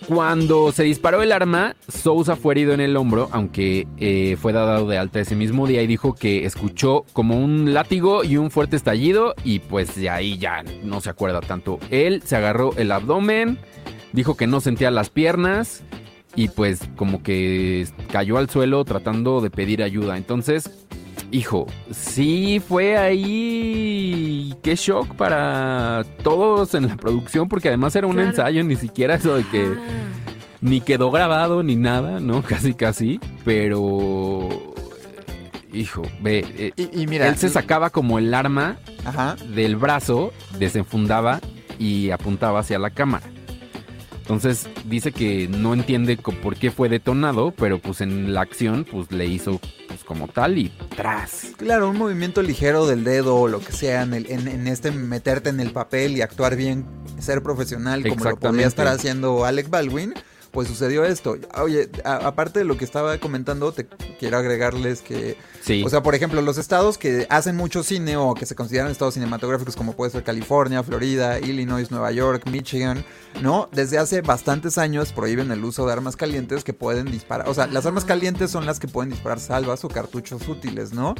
Cuando se disparó el arma, Sousa fue herido en el hombro, aunque eh, fue dado de alta ese mismo día y dijo que escuchó como un látigo y un fuerte estallido y pues de ahí ya no se acuerda tanto. Él se agarró el abdomen, dijo que no sentía las piernas y pues como que cayó al suelo tratando de pedir ayuda. Entonces, hijo, sí fue ahí qué shock para todos en la producción porque además era un Claro. ensayo, ni siquiera eso de que ni quedó grabado ni nada, ¿no? Casi casi, pero hijo, ve, eh, Y, y mira, él se sacaba como el arma Ajá. del brazo, desenfundaba y apuntaba hacia la cámara. Entonces dice que no entiende por qué fue detonado, pero pues en la acción pues le hizo pues como tal y tras. Claro, un movimiento ligero del dedo o lo que sea en, el- en- en este meterte en el papel y actuar bien, ser profesional como lo podría estar haciendo Alec Baldwin, pues sucedió esto. Oye, a- aparte de lo que estaba comentando, te quiero agregarles que, Sí. o sea, por ejemplo, los estados que hacen mucho cine o que se consideran estados cinematográficos como puede ser California, Florida, Illinois, Nueva York, Michigan, ¿no? Desde hace bastantes años prohíben el uso de armas calientes que pueden disparar. O sea, las armas calientes son las que pueden disparar salvas o cartuchos útiles, ¿no?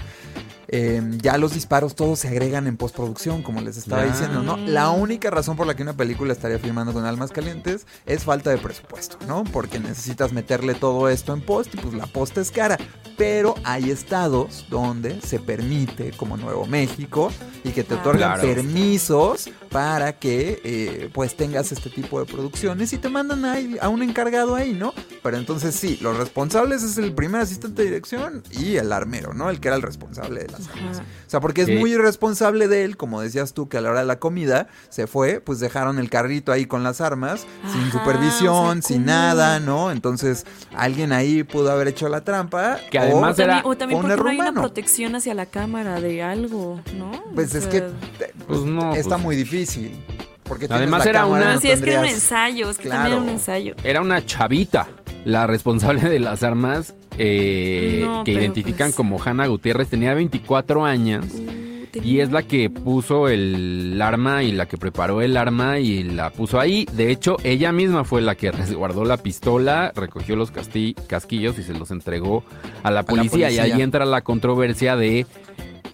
Eh, ya los disparos todos se agregan en postproducción, como les estaba Ya. diciendo, ¿no? La única razón por la que una película estaría filmando con armas calientes es falta de presupuesto, ¿no? Porque necesitas meterle todo esto en post y pues la post es cara. Pero hay estados donde se permite, como Nuevo México, y que te otorgan Claro. permisos para que eh, pues tengas este tipo de producciones y te mandan ahí a un encargado ahí, ¿no? Pero entonces sí, los responsables es el primer asistente de dirección y el armero, ¿no? El que era el responsable de las armas. O sea, porque es Sí. muy irresponsable de él, como decías tú, que a la hora de la comida se fue, pues dejaron el carrito ahí con las armas, sin supervisión, o sea, sin nada, ¿no? Entonces, alguien ahí pudo haber hecho la trampa. Que o- además También- era o también porque no hay una protección hacia la cámara de algo, ¿no? Pues O es que Pues no, está pues- muy difícil. Porque tienes Además la era cámara, una- No, no sí, es que era un ensayo, es que Claro. también era un ensayo. Era una chavita, la responsable de las armas eh, No, que identifican pues- como Hannah Gutiérrez. Tenía 24 años. Y es la que puso el arma y la que preparó el arma y la puso ahí. De hecho, ella misma fue la que resguardó la pistola, recogió los casquillos y se los entregó a la policía. Y policía. ahí entra la controversia de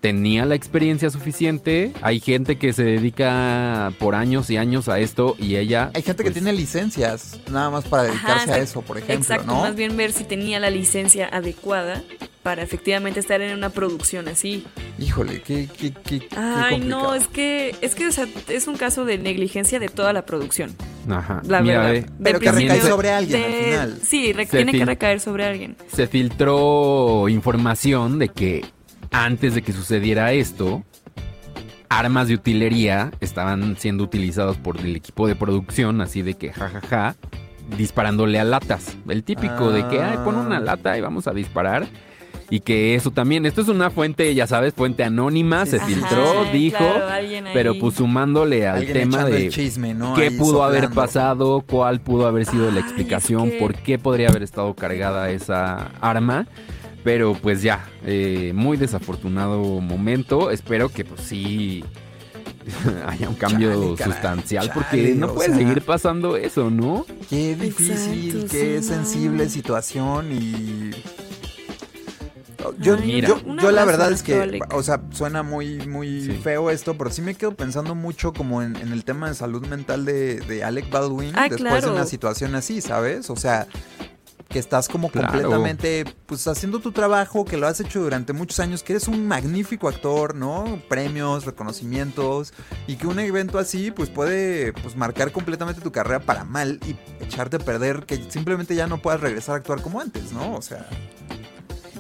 tenía la experiencia suficiente. Hay gente que se dedica por años y años a esto y ella Hay gente que pues, tiene licencias nada más para dedicarse a eso, por ejemplo, Exacto, ¿no? más bien ver si tenía la licencia adecuada para efectivamente estar en una producción así. Híjole, qué, qué, qué, qué Ay, no, es que es que o sea, es un caso de negligencia de toda la producción. Ajá. La Mira, verdad. De Pero que recae sobre alguien al final. Sí, tiene que recaer sobre alguien. se filtró información de que antes de que sucediera esto, armas de utilería estaban siendo utilizados por el equipo de producción, así de que jajaja, disparándole a latas. El típico de que, ay, pon una lata y vamos a disparar. Y que eso también, esto es una fuente, ya sabes, fuente anónima, se filtró, dijo, claro, pero pues sumándole al tema de el chisme, ¿no? qué Ahí pudo haber pasado, cuál pudo haber sido la Ay, explicación, es que- por qué podría haber estado cargada esa arma. Pero pues ya, eh, muy desafortunado momento. Espero que pues sí haya un cambio Chale, caray, sustancial porque no puede sea. seguir pasando eso, ¿no? Qué difícil, Exacto, qué sí, sensible no. situación y... Yo, Mira. yo, la verdad es que, o sea, suena muy, muy Sí. feo esto, pero sí me quedo pensando mucho como en, en el tema de salud mental de, de Alec Baldwin Ah, después claro. de una situación así, ¿sabes? O sea, que estás como Claro. completamente, pues haciendo tu trabajo, que lo has hecho durante muchos años, que eres un magnífico actor, ¿no? Premios, reconocimientos, y que un evento así, pues puede, pues marcar completamente tu carrera para mal y echarte a perder, que simplemente ya no puedas regresar a actuar como antes, ¿no? O sea...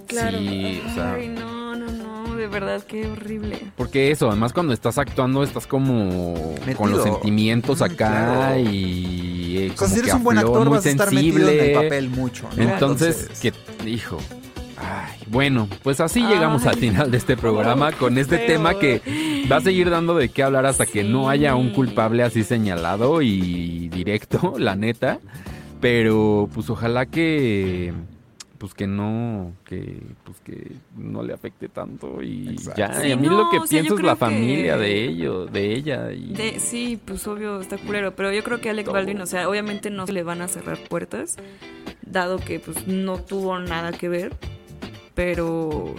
Claro. Sí, o sea- Ay, no, no, no, de verdad, qué horrible. Porque eso, además cuando estás actuando estás como con los sentimientos Mm, acá claro. y eh, O sea, como si eres que un buen actor, muy vas a estar metido en el sensible. papel mucho, ¿no? Entonces, que, hijo. Ay, bueno, pues así llegamos al final de este programa con este feo. tema que va a seguir dando de qué hablar hasta que no haya un culpable así señalado y directo, la neta. Pero pues ojalá que pues que no que pues que no le afecte tanto y Exacto. ya, Sí, y a mí no, lo que o sea, yo pienso es la que- familia de ellos, de ella y De, sí, pues obvio, está culero, pero yo creo que Alec Todo. Baldwin, o sea, obviamente no se le van a cerrar puertas, dado que pues no tuvo nada que ver, pero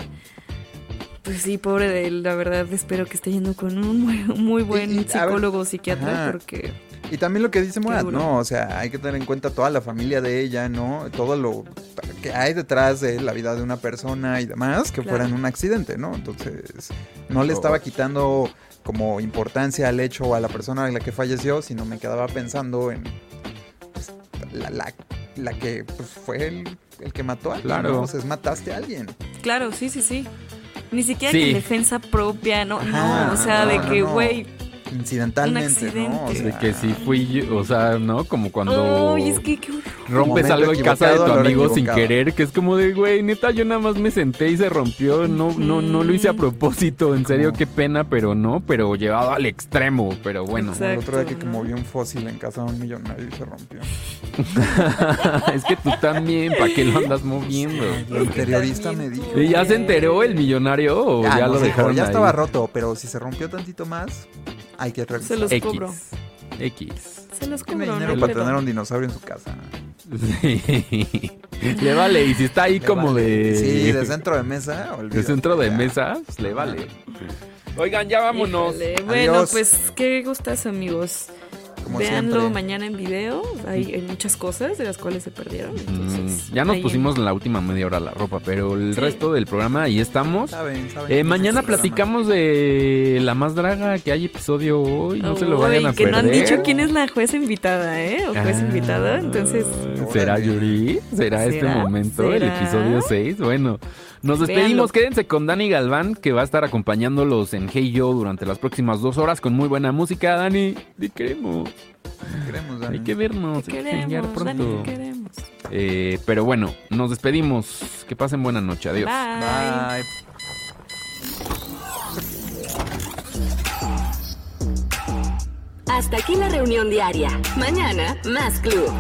pues sí, pobre de él, la verdad espero que esté yendo con un muy, muy buen ver, psicólogo o psiquiatra, ajá. porque Y también lo que dice Morat, duro. ¿no? O sea, hay que tener en cuenta toda la familia de ella, ¿no? Todo lo que hay detrás de la vida de una persona y demás, que Claro. fuera en un accidente, ¿no? Entonces, no le estaba quitando como importancia al hecho o a la persona a la que falleció, sino me quedaba pensando en pues, la, la, la que pues, fue el, el que mató a alguien, Claro. ¿no? O sea, es mataste a alguien. claro, sí, sí, sí. Ni siquiera Sí. que en defensa propia, no, Ajá, no, o sea, de que, no, no. Incidentalmente, ¿no? O de sea, que sí fui yo, o sea, ¿no? Como cuando Ay, es que qué horror. rompes algo en casa de tu amigo sin querer, que es como de, güey, neta, yo nada más me senté y se rompió, no, no, no lo hice a propósito, en serio, qué pena, pero no, pero llevado al extremo, pero bueno. como el otro día que Exacto, como vi un fósil en casa de un millonario y se rompió. es que tú también, ¿para qué lo andas moviendo? El interiorista me dijo. ¿Y ya se enteró el millonario o ya, Ya, lo sé, dejaron ya ahí? estaba roto, pero si se rompió tantito más, hay que revisar. Se los X. cobro. X. Se los Tiene no hay para tener un dinosaurio en su casa. Sí. Le vale, y si está ahí Le como vale. de... Sí, de centro de mesa, de olvídate, centro de mesa, pues le vale. Oigan, ya vámonos. Híjole, Bueno, Adiós. pues qué gustas, amigos. Como Véanlo siempre. mañana en video. Hay, hay muchas cosas de las cuales se perdieron. Entonces, Mm, ya nos pusimos en la última media hora la ropa, pero el Sí. resto del programa ahí estamos. Saben, saben Eh, que mañana este programa- platicamos de La Más Draga, que hay episodio hoy, no se lo Uy, vayan a que perder. no han dicho quién es la jueza invitada, ¿eh? O juez Ah, invitada. Entonces, ¿Será. Yuri? ¿Será, este ¿Será? momento, el episodio 6? Bueno, nos despedimos. Véanlo. Quédense con Dani Galván, que va a estar acompañándolos en Hey Yo durante las próximas dos horas con muy buena música. Dani, te queremos. Queremos, Dani. Hay que vernos, te hay que queremos, Dani, pronto. te queremos. Eh, pero bueno, nos despedimos. Que pasen buena noche. Adiós. Bye. Bye. Hasta aquí la reunión diaria. Mañana, más club.